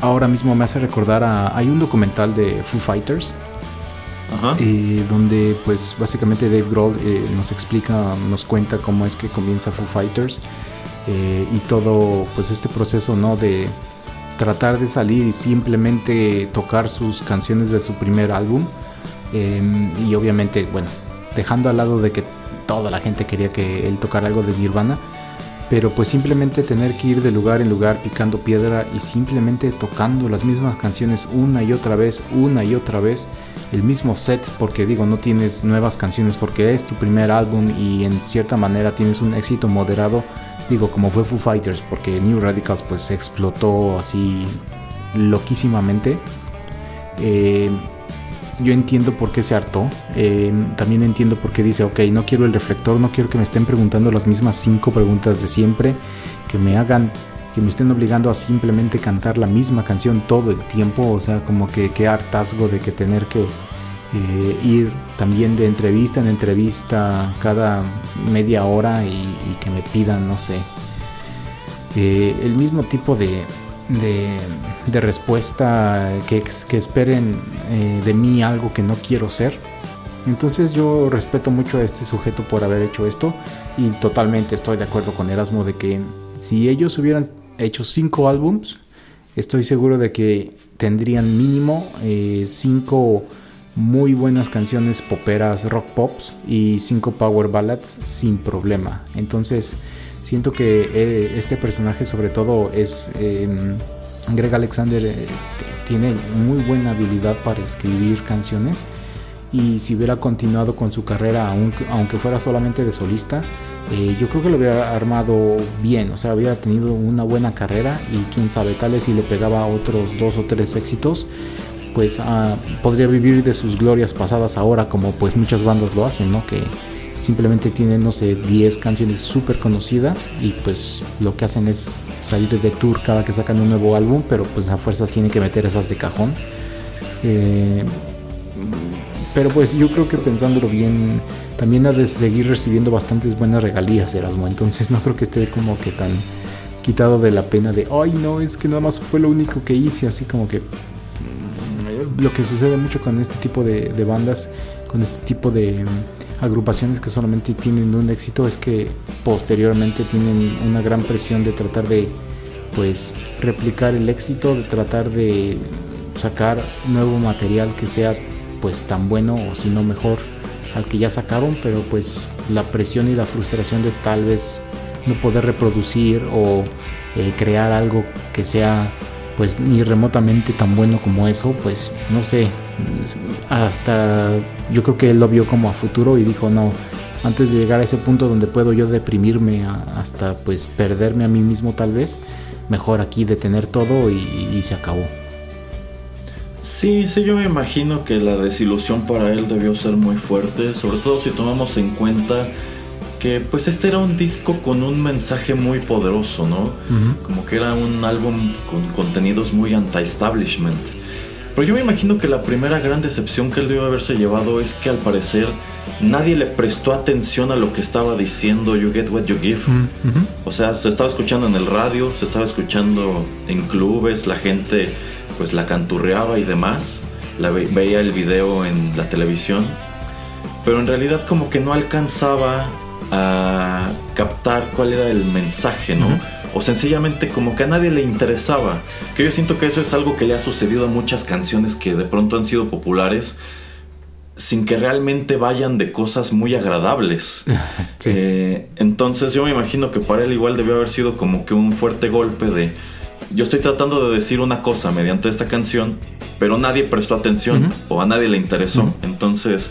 D: ahora mismo me hace recordar hay un documental de Foo Fighters, Eh, donde pues básicamente Dave Grohl eh, nos explica, nos cuenta cómo es que comienza Foo Fighters eh, y todo pues este proceso no de tratar de salir y simplemente tocar sus canciones de su primer álbum eh, y obviamente bueno dejando al lado de que toda la gente quería que él tocara algo de Nirvana pero pues simplemente tener que ir de lugar en lugar picando piedra y simplemente tocando las mismas canciones una y otra vez, una y otra vez, el mismo set, porque digo, no tienes nuevas canciones porque es tu primer álbum y en cierta manera tienes un éxito moderado, digo, como fue Foo Fighters, porque New Radicals pues explotó así loquísimamente. Eh, yo entiendo por qué se hartó. eh, también entiendo por qué dice, ok, no quiero el reflector, no quiero que me estén preguntando las mismas cinco preguntas de siempre, que me hagan, que me estén obligando a simplemente cantar la misma canción todo el tiempo. O sea, como que qué hartazgo de que tener que eh, ir también de entrevista en entrevista cada media hora y, que me pidan, no sé, eh, el mismo tipo de, de, respuesta que, que esperen eh, de mí algo que no quiero ser. Entonces yo respeto mucho a este sujeto por haber hecho esto y totalmente estoy de acuerdo con Erasmo de que si ellos hubieran hecho cinco álbums, estoy seguro de que tendrían mínimo eh, cinco muy buenas canciones poperas rock pops y cinco power ballads sin problema. Entonces siento que eh, este personaje sobre todo es eh, Greg Alexander eh, tiene muy buena habilidad para escribir canciones. Y si hubiera continuado con su carrera aunque, aunque fuera solamente de solista eh, yo creo que lo hubiera armado bien. O sea hubiera tenido una buena carrera y quién sabe tal vez si le pegaba otros dos o tres éxitos pues ah, podría vivir de sus glorias pasadas ahora como pues muchas bandas lo hacen no que simplemente tienen no sé 10 canciones súper conocidas y pues lo que hacen es salir de tour cada que sacan un nuevo álbum pero pues a fuerzas tienen que meter esas de cajón eh, pero pues yo creo que pensándolo bien, también ha de seguir recibiendo bastantes buenas regalías Erasmo. Entonces no creo que esté como que tan quitado de la pena de, ay no, es que nada más fue lo único que hice. Así como que mm, lo que sucede mucho con este tipo de, bandas, con este tipo de agrupaciones que solamente tienen un éxito, es que posteriormente tienen una gran presión de tratar de pues replicar el éxito, de tratar de sacar nuevo material que sea pues tan bueno o si no mejor al que ya sacaron, pero pues la presión y la frustración de tal vez no poder reproducir o eh, crear algo que sea pues ni remotamente tan bueno como eso, pues no sé, hasta yo creo que él lo vio como a futuro y dijo no, antes de llegar a ese punto donde puedo yo deprimirme hasta pues perderme a mí mismo tal vez, mejor aquí detener todo y, y se acabó.
B: Sí, sí, yo me imagino que la desilusión para él debió ser muy fuerte, sobre todo si tomamos en cuenta que pues este era un disco con un mensaje muy poderoso, ¿no? Como que era un álbum con contenidos muy anti-establishment. Pero yo me imagino que la primera gran decepción que él debió haberse llevado es que al parecer nadie le prestó atención a lo que estaba diciendo You Get What You Give. O sea, se estaba escuchando en el radio, se estaba escuchando en clubes, la gente pues la canturreaba y demás, la ve- veía el video en la televisión, pero en realidad como que no alcanzaba a captar cuál era el mensaje, ¿no? O sencillamente como que a nadie le interesaba. Que yo siento que eso es algo que le ha sucedido a muchas canciones que de pronto han sido populares sin que realmente vayan de cosas muy agradables. <laughs>
D: Sí.
B: Eh, entonces yo me imagino que para él igual debió haber sido como que un fuerte golpe de yo estoy tratando de decir una cosa mediante esta canción, pero nadie prestó atención o a nadie le interesó. Entonces,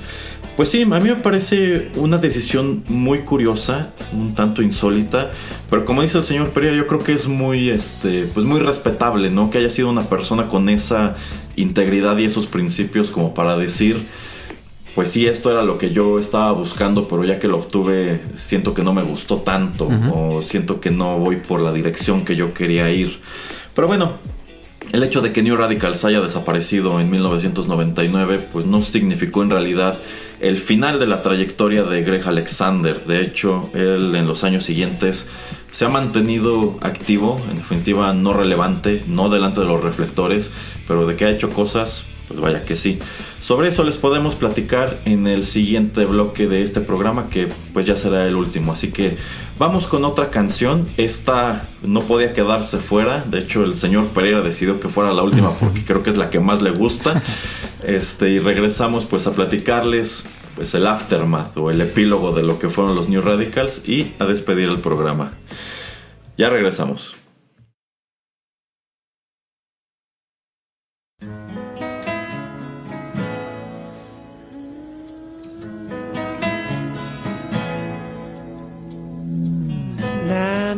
B: pues sí, a mí me parece una decisión muy curiosa, un tanto insólita, pero como dice el señor Pereira, yo creo que es muy, este, pues muy respetable, ¿no? Que haya sido una persona con esa integridad y esos principios como para decir, pues sí, esto era lo que yo estaba buscando, pero ya que lo obtuve, siento que no me gustó tanto o siento que no voy por la dirección que yo quería ir. Pero bueno, el hecho de que New Radicals haya desaparecido en 1999, pues no significó en realidad el final de la trayectoria de Greg Alexander. De hecho, él en los años siguientes se ha mantenido activo, en definitiva no relevante, no delante de los reflectores, pero de que ha hecho cosas, pues vaya que sí. Sobre eso les podemos platicar en el siguiente bloque de este programa que pues ya será el último. Así que vamos con otra canción. Esta no podía quedarse fuera. De hecho el señor Pereira decidió que fuera la última <laughs> porque creo que es la que más le gusta. Este, y regresamos pues a platicarles pues el aftermath o el epílogo de lo que fueron los New Radicals y a despedir el programa. Ya regresamos.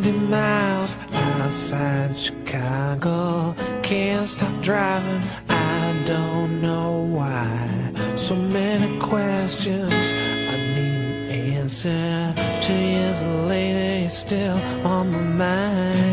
E: Ninety miles outside Chicago. Can't stop driving. I don't know why. So many questions I need an answer. Two years later, you're still on my mind.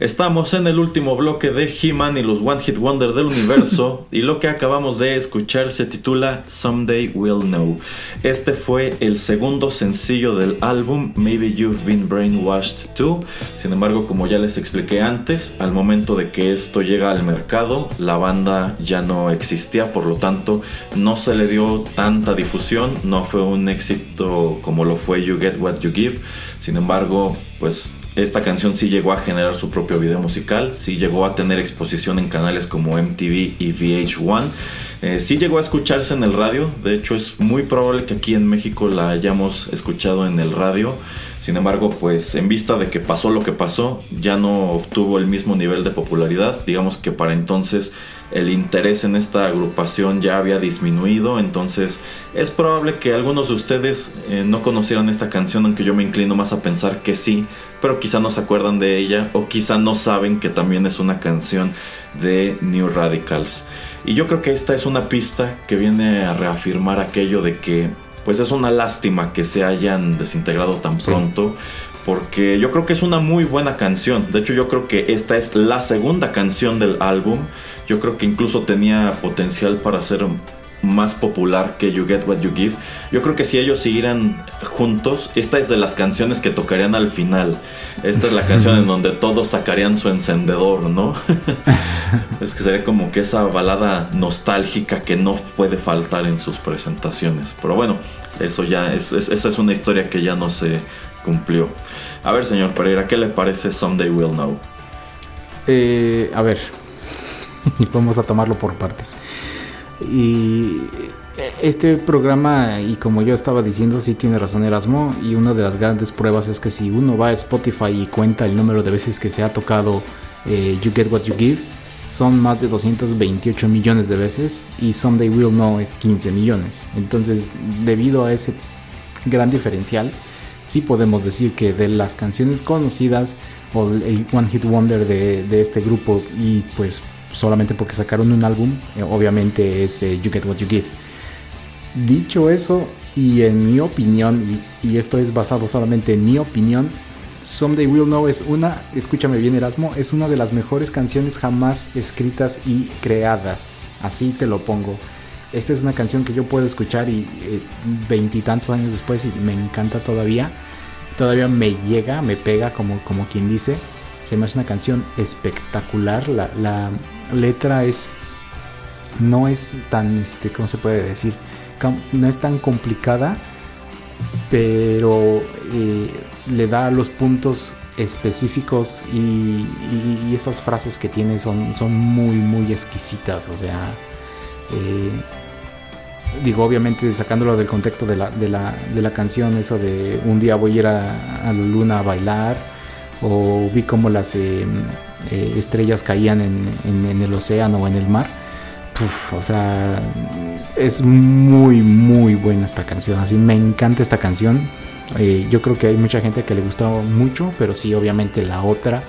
B: Estamos en el último bloque de He-Man y los One Hit Wonder del universo <laughs> y lo que acabamos de escuchar se titula Someday We'll Know. Este fue el segundo sencillo del álbum Maybe You've Been Brainwashed Too. Sin embargo, como ya les expliqué antes, al momento de que esto llega al mercado, la banda ya no existía, por lo tanto no se le dio tanta difusión, no fue un éxito como lo fue You Get What You Give. Sin embargo, pues esta canción sí llegó a generar su propio video musical, sí llegó a tener exposición en canales como MTV y VH1. Eh, sí llegó a escucharse en el radio, de hecho es muy probable que aquí en México la hayamos escuchado en el radio. Sin embargo, pues en vista de que pasó lo que pasó, ya no obtuvo el mismo nivel de popularidad. Digamos que para entonces el interés en esta agrupación ya había disminuido, entonces es probable que algunos de ustedes eh, no conocieran esta canción, aunque yo me inclino más a pensar que sí, pero quizá no se acuerdan de ella o quizá no saben que también es una canción de New Radicals. Y yo creo que esta es una pista que viene a reafirmar aquello de que pues es una lástima que se hayan desintegrado tan
D: Sí.
B: pronto. Porque yo creo que es una muy buena canción. De hecho, yo creo que esta es la segunda canción del álbum. Yo creo que incluso tenía potencial para ser más popular que You Get What You Give. Yo creo que si ellos siguieran juntos, esta es de las canciones que tocarían al final. Esta es la canción en <laughs> donde todos sacarían su encendedor, ¿no? <laughs> es que sería como que esa balada nostálgica que no puede faltar en sus presentaciones. Pero bueno, eso ya es, es- esa es una historia que ya no se cumplió. A ver, señor Pereira, ¿qué le parece Someday We'll Know?
D: Eh, a ver, <laughs> vamos a tomarlo por partes. Y este programa, y como yo estaba diciendo, sí tiene razón Erasmo. Y una de las grandes pruebas es que si uno va a Spotify y cuenta el número de veces que se ha tocado eh, You Get What You Give, son más de 228 millones de veces. Y Someday We'll Know es 15 millones. Entonces, debido a ese gran diferencial, sí podemos decir que de las canciones conocidas o el One Hit Wonder de, de este grupo y pues solamente porque sacaron un álbum, eh, obviamente es eh, You Get What You Give. Dicho eso, y en mi opinión, y, esto es basado solamente en mi opinión, Someday We'll Know es una, escúchame bien Erasmo, es una de las mejores canciones jamás escritas y creadas. Así te lo pongo. Esta es una canción que yo puedo escuchar y eh, veintitantos años después y me encanta todavía. Todavía me llega, me pega como, como quien dice. Se me hace una canción espectacular. La, la letra es. No es tan, este, ¿cómo se puede decir? No es tan complicada, pero eh, le da los puntos específicos y, y- esas frases que tiene son, son muy, muy exquisitas. O sea, eh, digo, obviamente sacándolo del contexto de la, de la, de la canción, eso de un día voy a ir a la luna a bailar, o vi cómo las eh, eh, estrellas caían en, en- el océano o en el mar. O sea, es muy, muy buena esta canción. Así me encanta esta canción. Eh, yo creo que hay mucha gente que le gustó mucho, pero sí, obviamente la otra,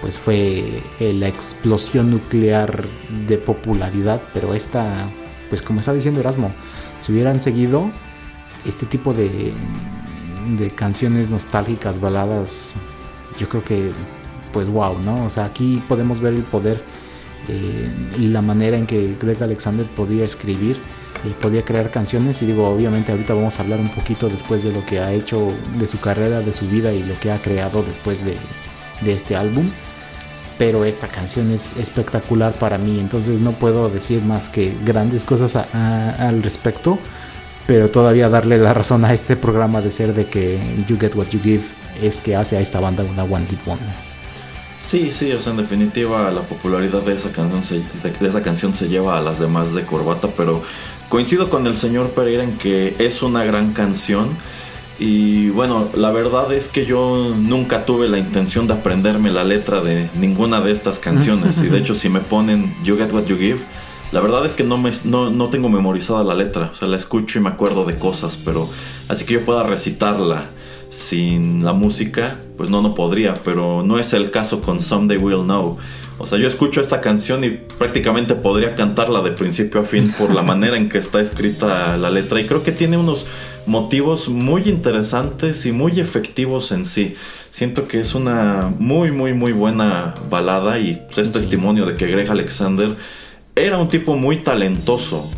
D: pues fue la explosión nuclear de popularidad. Pero esta, pues como está diciendo Erasmo, si hubieran seguido este tipo de, de canciones nostálgicas, baladas, yo creo que pues wow, ¿no? O sea, aquí podemos ver el poder eh, y la manera en que Greg Alexander podía escribir y podía crear canciones y digo, obviamente ahorita vamos a hablar un poquito después de lo que ha hecho de su carrera, de su vida y lo que ha creado después de, de este álbum. Pero esta canción es espectacular para mí, entonces no puedo decir más que grandes cosas a- a- al respecto, pero todavía darle la razón a este programa de ser de que You Get What You Give es que hace a esta banda una One Hit Wonder.
B: Sí, sí, o sea, en definitiva la popularidad de esa canción se, de, esa canción se lleva a las demás de corbata, pero coincido con el señor Pereira en que es una gran canción. Y bueno, la verdad es que yo nunca tuve la intención de aprenderme la letra de ninguna de estas canciones. Y de hecho, si me ponen You Get What You Give, la verdad es que no, me, no, no tengo memorizada la letra. O sea, la escucho y me acuerdo de cosas, pero así que yo pueda recitarla sin la música, pues no, no podría. Pero no es el caso con Someday We'll Know. O sea, yo escucho esta canción y prácticamente podría cantarla de principio a fin por la <laughs> manera en que está escrita la letra. Y creo que tiene unos motivos muy interesantes y muy efectivos en sí. Siento que es una muy, muy, muy buena balada y es testimonio de que Greg Alexander era un tipo muy talentoso.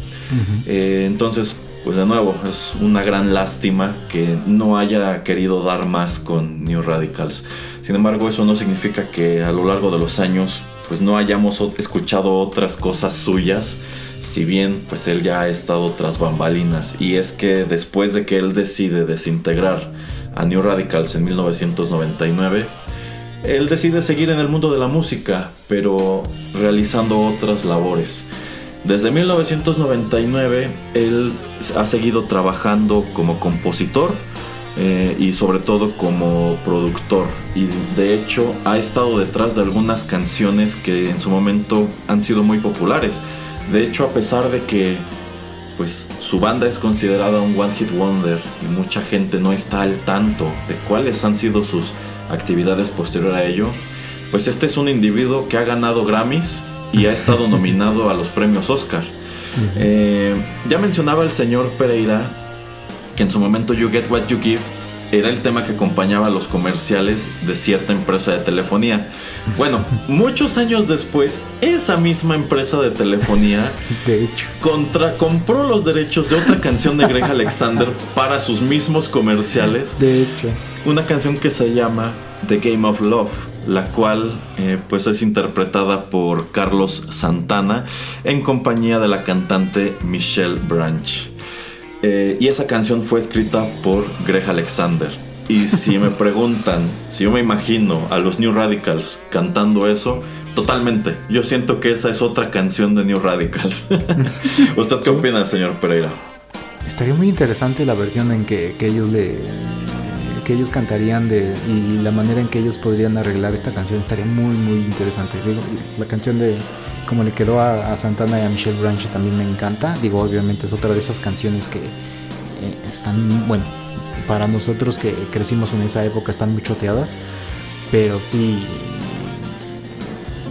B: Eh, entonces, pues de nuevo, es una gran lástima que no haya querido dar más con New Radicals. Sin embargo, eso no significa que a lo largo de los años pues no hayamos escuchado otras cosas suyas, si bien pues él ya ha estado tras bambalinas. Y es que después de que él decide desintegrar a New Radicals en 1999, él decide seguir en el mundo de la música, pero realizando otras labores. Desde 1999 él ha seguido trabajando como compositor eh, y sobre todo como productor. Y de hecho ha estado detrás de algunas canciones que en su momento han sido muy populares. De hecho, a pesar de que pues su banda es considerada un one hit wonder y mucha gente no está al tanto de cuáles han sido sus actividades posterior a ello, pues este es un individuo que ha ganado Grammys y ha estado nominado a los premios Oscar. Eh, ya mencionaba el señor Pereira que en su momento You Get What You Give era el tema que acompañaba a los comerciales de cierta empresa de telefonía. Bueno, <laughs> muchos años después, esa misma empresa de telefonía <laughs>
D: De hecho,
B: contra, compró los derechos de otra canción de Greg Alexander para sus mismos comerciales.
D: de hecho.
B: Una canción que se llama The Game of Love, la cual eh, pues es interpretada por Carlos Santana en compañía de la cantante Michelle Branch. Eh, y esa canción fue escrita por Greg Alexander. Y si me <laughs> preguntan, si yo me imagino a los New Radicals cantando eso, totalmente. Yo siento que esa es otra canción de New Radicals. <laughs> ¿Usted qué opina, señor Pereira?
D: Estaría muy interesante la versión en que, que ellos le que ellos cantarían de y la manera en que ellos podrían arreglar esta canción estaría muy muy interesante. Digo, la canción de como le quedó a, Santana y a Michelle Branch también me encanta. Digo, obviamente es otra de esas canciones que eh, están bueno para nosotros que crecimos en esa época están muy choteadas, pero sí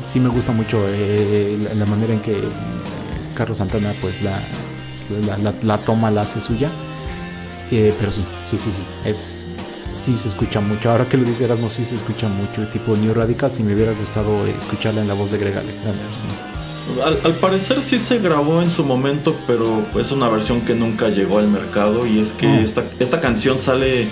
D: sí me gusta mucho eh, la, la manera en que Carlos Santana pues la, la, toma, la hace suya. Eh, pero sí, sí, sí, sí. Es, sí se escucha mucho. Ahora que lo dice Erasmo, sí se escucha mucho. Tipo New Radical, si me hubiera gustado escucharla en la voz de Greg Alexander. sí.
B: Al, al parecer sí se grabó en su momento, pero es una versión que nunca llegó al mercado. Y es que
D: Mm.
B: esta, esta canción sale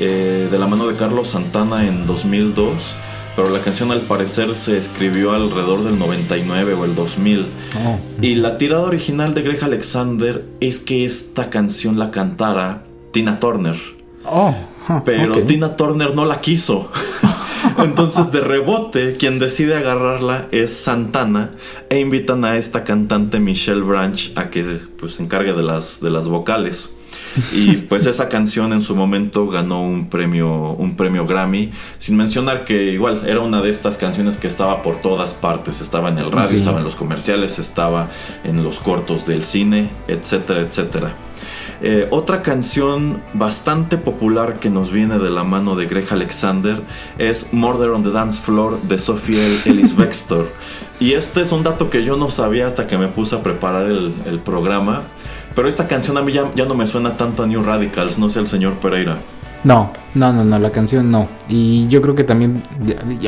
B: eh, de la mano de Carlos Santana en 2002. Pero la canción al parecer se escribió alrededor del 99 o el 2000.
D: Oh,
B: Y la tirada original de Greg Alexander es que esta canción la cantara Tina Turner.
D: oh,
B: Pero
D: ok.
B: Tina Turner no la quiso. <laughs> Entonces de rebote quien decide agarrarla es Santana e invitan a esta cantante Michelle Branch a que pues, se encargue de las, de las vocales. Y pues esa canción en su momento ganó un premio, un premio Grammy, sin mencionar que igual era una de estas canciones que estaba por todas partes, estaba en el radio,
D: Sí.
B: estaba en los comerciales, estaba en los cortos del cine, etcétera, etcétera. Eh, otra canción bastante popular que nos viene de la mano de Greg Alexander es Murder on the Dance Floor de Sophie Ellis <laughs> Bextor. Y este es un dato que yo no sabía hasta que me puse a preparar el, el programa. Pero esta canción a mí ya, ya no me suena tanto a New Radicals, no sé el señor Pereira.
D: No, no, no, no, la canción no. Y yo creo que también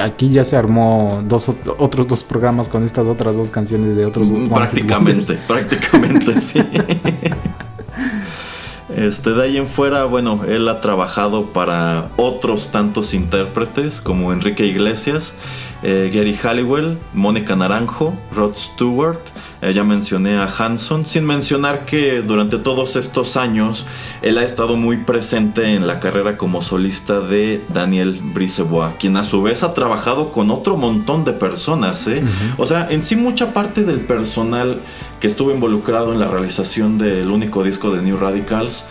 D: aquí ya se armó dos ot- otros dos programas con estas otras dos canciones de otros
B: Mm, Prácticamente, prácticamente, sí. <laughs> Este, de ahí en fuera, bueno, él ha trabajado para otros tantos intérpretes como Enrique Iglesias, eh, Gary Halliwell, Mónica Naranjo, Rod Stewart, eh, ya mencioné a Hanson, sin mencionar que durante todos estos años él ha estado muy presente en la carrera como solista de Daniel Brisebois, quien a su vez ha trabajado con otro montón de personas. ¿eh? O sea, en sí mucha parte del personal que estuvo involucrado en la realización del único disco de New Radicals,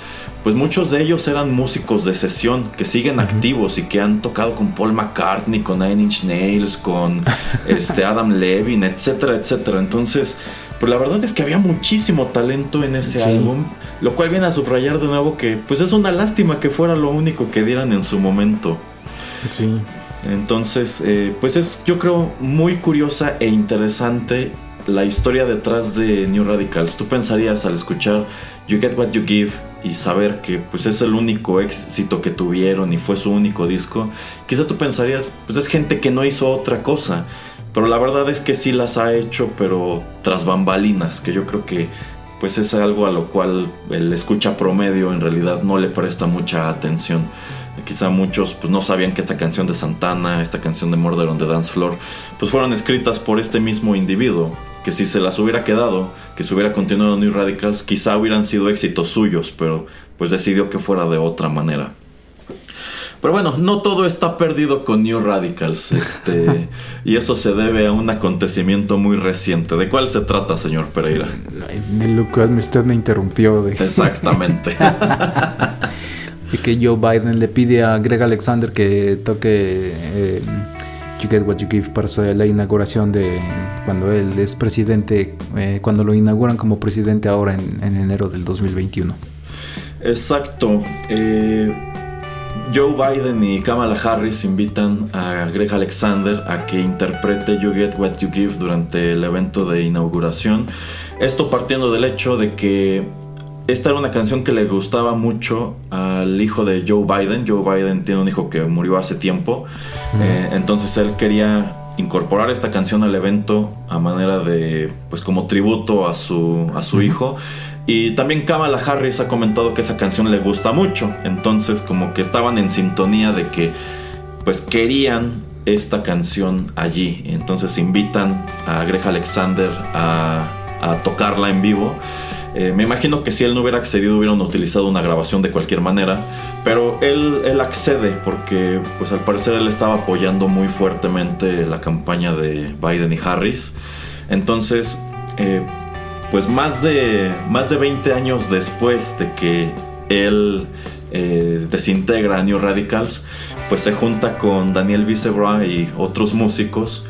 B: pues muchos de ellos eran músicos de sesión que siguen activos y que han tocado con Paul McCartney, con Nine Inch Nails, con <laughs> este Adam Levine, etcétera, etcétera. Entonces, pues la verdad es que había muchísimo talento en ese
D: Sí.
B: álbum, lo cual viene a subrayar de nuevo que pues es una lástima que fuera lo único que dieran en su momento.
D: Sí.
B: Entonces, eh, pues es yo creo muy curiosa e interesante la historia detrás de New Radicals. Tú pensarías al escuchar You Get What You Give y saber que pues es el único éxito que tuvieron y fue su único disco, quizá tú pensarías, pues es gente que no hizo otra cosa. Pero la verdad es que sí las ha hecho, pero tras bambalinas, que yo creo que pues es algo a lo cual el escucha promedio en realidad no le presta mucha atención. Quizá muchos pues, no sabían que esta canción de Santana, esta canción de Murder on the Dance Floor, pues fueron escritas por este mismo individuo. Que si se las hubiera quedado, que se hubiera continuado New Radicals, quizá hubieran sido éxitos suyos, pero pues decidió que fuera de otra manera. Pero bueno, no todo está perdido con New Radicals, <laughs> este, y eso se debe a un acontecimiento muy reciente. ¿De cuál se trata, señor Pereira?
D: En lo cual usted me interrumpió de,
B: Exactamente. <laughs>
D: de que Joe Biden le pide a Greg Alexander que toque eh, You Get What You Give para la inauguración de cuando él es presidente, eh, cuando lo inauguran como presidente ahora en, en enero del 2021.
B: Exacto. Eh, Joe Biden y Kamala Harris invitan a Greg Alexander a que interprete You Get What You Give durante el evento de inauguración. Esto partiendo del hecho de que esta era una canción que le gustaba mucho al hijo de Joe Biden. Joe Biden tiene un hijo que murió hace tiempo. Eh, entonces él quería incorporar esta canción al evento a manera de, pues como tributo a su, a su hijo. Y también Kamala Harris ha comentado que esa canción le gusta mucho. Entonces como que estaban en sintonía de que pues querían esta canción allí. Entonces invitan a Greg Alexander a, a tocarla en vivo. Eh, me imagino que si él no hubiera accedido hubieran utilizado una grabación de cualquier manera. Pero él, accede porque pues al parecer él estaba apoyando muy fuertemente la campaña de Biden y Harris. Entonces, eh, pues más de, más de 20 años después de que él eh, desintegra a New Radicals, pues se junta con Daniel Vicebra y otros músicos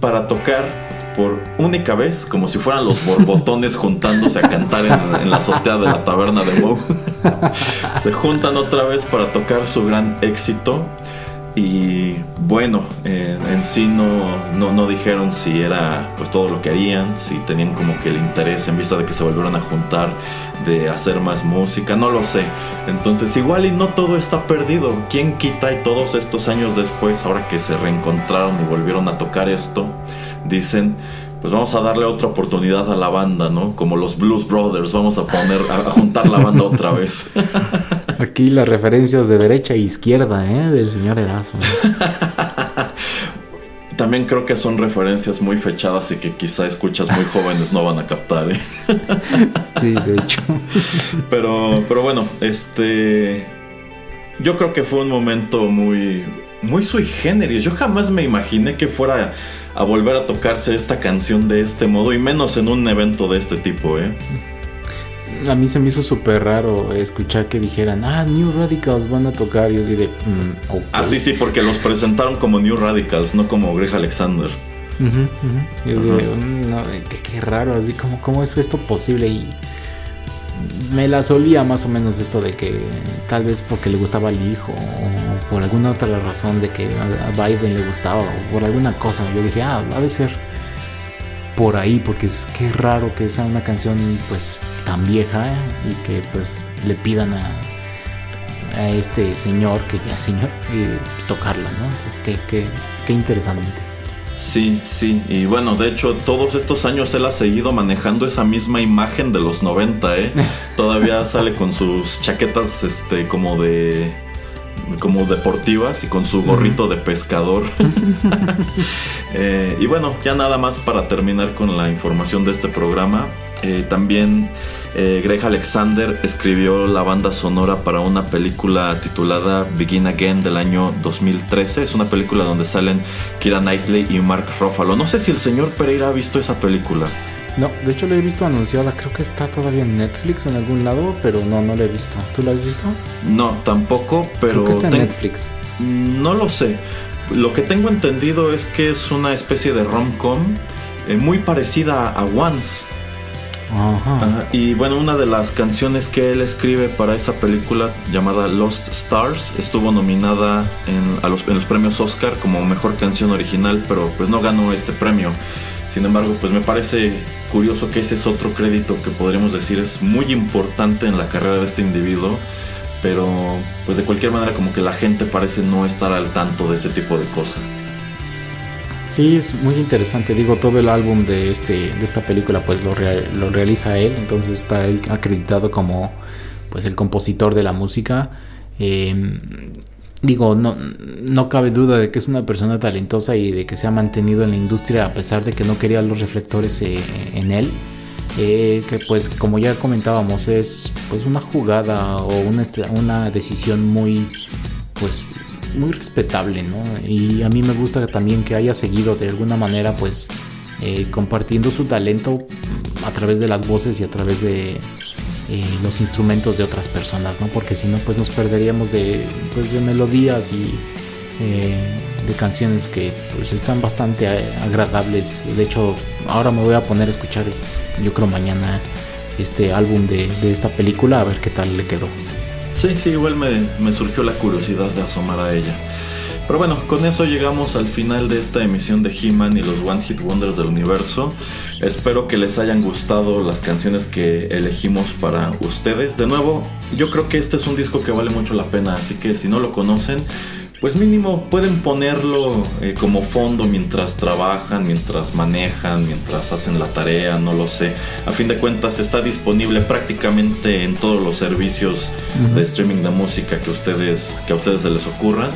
B: para tocar por única vez, como si fueran los borbotones juntándose a cantar en, en la azotea de la taberna de Moe. <laughs> se juntan otra vez para tocar su gran éxito. Y bueno, eh, en sí no, no, no dijeron si era pues todo lo que harían, si tenían como que el interés en vista de que se volvieron a juntar, de hacer más música, no lo sé. Entonces igual y no todo está perdido. ¿Quién quita y todos estos años después, ahora que se reencontraron y volvieron a tocar esto, dicen, pues vamos a darle otra oportunidad a la banda, ¿no? Como los Blues Brothers, vamos a poner, a, juntar la banda otra vez. <laughs>
D: Aquí las referencias de derecha e izquierda, ¿eh? Del señor Erasmo. <laughs>
B: También creo que son referencias muy fechadas y que quizá escuchas muy jóvenes no van a captar, ¿eh? <laughs>
D: Sí, de hecho.
B: Pero, pero bueno, este. Yo creo que fue un momento muy. Muy sui generis. Yo jamás me imaginé que fuera a volver a tocarse esta canción de este modo. Y menos en un evento de este tipo, ¿eh?
D: A mí se me hizo súper raro escuchar que dijeran, ah, New Radicals van a tocar. Y yo así de, mm.
B: Ah, sí, sí, porque los presentaron como New Radicals, no como Greg Alexander.
D: Ujú, ujú. Y yo así de, mm, no, qué, qué raro, así como, ¿cómo es esto posible? Y me la solía más o menos esto de que tal vez porque le gustaba al hijo o por alguna otra razón de que a Biden le gustaba o por alguna cosa. Yo dije, ah, ha de ser por ahí porque es que raro que sea una canción pues tan vieja y que pues le pidan a, a este señor, que ya señor, eh, tocarla, ¿no? Entonces, qué, qué, qué interesante.
B: Sí, sí, y bueno, de hecho todos estos años él ha seguido manejando esa misma imagen de los 90, ¿eh? <laughs> Todavía sale con sus chaquetas este como de como deportivas y con su gorrito de pescador. <laughs> <laughs> Eh, y bueno, ya nada más para terminar con la información de este programa. Eh, también eh, Greg Alexander escribió la banda sonora para una película titulada Begin Again del año 2013. Es una película donde salen Kira Knightley y Mark Ruffalo. No sé si el señor Pereira ha visto esa película.
D: No, de hecho la he visto anunciada, creo que está todavía en Netflix o en algún lado, pero no, no la he visto. ¿Tú la has visto?
B: No, tampoco, pero...
D: creo que está en
B: ten-
D: Netflix.
B: No lo sé. Lo que tengo entendido es que es una especie de rom-com eh, muy parecida a Once. Y bueno, una de las canciones que él escribe para esa película llamada Lost Stars estuvo nominada en, a los, en los premios Oscar como mejor canción original, pero pues no ganó este premio. Sin embargo, pues me parece curioso que ese es otro crédito que podríamos decir es muy importante en la carrera de este individuo, pero pues de cualquier manera como que la gente parece no estar al tanto de ese tipo de cosas.
D: Sí, es muy interesante. Digo, todo el álbum de este de esta película pues lo, rea- lo realiza él, entonces está acreditado como pues el compositor de la música. Eh, digo, no, no cabe duda de que es una persona talentosa y de que se ha mantenido en la industria a pesar de que no quería los reflectores eh, en él. Eh, que pues como ya comentábamos es pues una jugada o una, una decisión muy pues muy respetable, ¿no? Y a mí me gusta también que haya seguido de alguna manera, pues, eh, compartiendo su talento a través de las voces y a través de eh, los instrumentos de otras personas, ¿no? Porque si no, pues nos perderíamos de, pues, de melodías y eh, de canciones que pues están bastante eh, agradables. De hecho, ahora me voy a poner a escuchar, yo creo mañana, este álbum de, de esta película, a ver qué tal le quedó.
B: Sí, sí, igual me, me surgió la curiosidad de asomar a ella. Pero bueno, con eso llegamos al final de esta emisión de He-Man y los One Hit Wonders del universo. Espero que les hayan gustado las canciones que elegimos para ustedes. De nuevo, yo creo que este es un disco que vale mucho la pena, así que si no lo conocen, pues mínimo pueden ponerlo eh, como fondo mientras trabajan, mientras manejan, mientras hacen la tarea, no lo sé. A fin de cuentas está disponible prácticamente en todos los servicios de streaming de música que ustedes que a ustedes se les ocurran.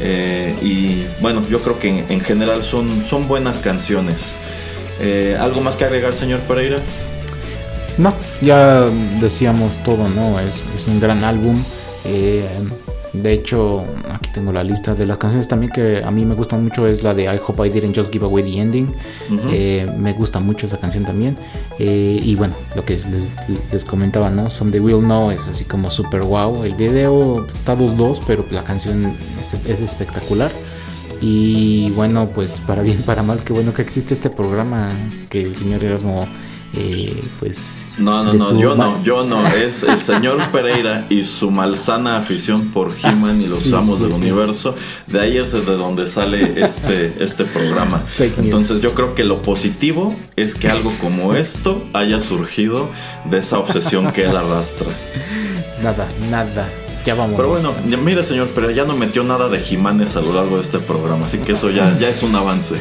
B: Eh, y bueno, yo creo que en, en general son, son buenas canciones. Eh, ¿Algo más que agregar, señor Pereira?
D: No, ya decíamos todo, ¿no? Es, es un gran álbum. eh, de hecho, aquí tengo la lista de las canciones también que a mí me gustan mucho. Es la de I Hope I Didn't Just Give Away the Ending. Eh, me gusta mucho esa canción también. Eh, y bueno, lo que les, les comentaba, ¿no? Son de Will Know es así como super wow. El video está 2-2, pero la canción es, es espectacular. Y bueno, pues para bien, para mal, qué bueno que existe este programa que el señor Erasmo, eh, pues...
B: No, no, no, yo no, yo no. Es el señor Pereira y su malsana afición por He-Man y los
D: Sí,
B: amos
D: sí,
B: del
D: sí.
B: universo. De ahí es de donde sale este, este programa. <laughs> Entonces yo creo que lo positivo es que algo como esto haya surgido de esa obsesión que él arrastra. <laughs>
D: Nada, nada. Ya vamos.
B: Pero bueno, ya- mire señor Pereira, ya no metió nada de Jimanes a lo largo de este programa, así que eso ya, ya es un avance. <laughs>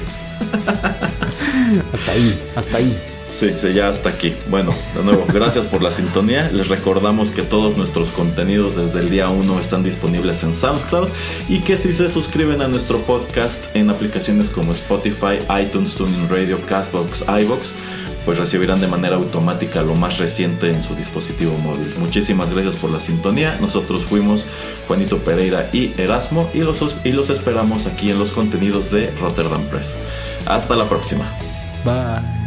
D: Hasta ahí, hasta ahí.
B: Sí, sí, ya hasta aquí. Bueno, de nuevo, <laughs> gracias por la sintonía. Les recordamos que todos nuestros contenidos desde el día 1 están disponibles en SoundCloud y que si se suscriben a nuestro podcast en aplicaciones como Spotify, iTunes, TuneIn Radio, Castbox, iBox, pues recibirán de manera automática lo más reciente en su dispositivo móvil. Muchísimas gracias por la sintonía. Nosotros fuimos Juanito Pereira y Erasmo y los, y los esperamos aquí en los contenidos de Rotterdam Press. Hasta la próxima.
D: Bye.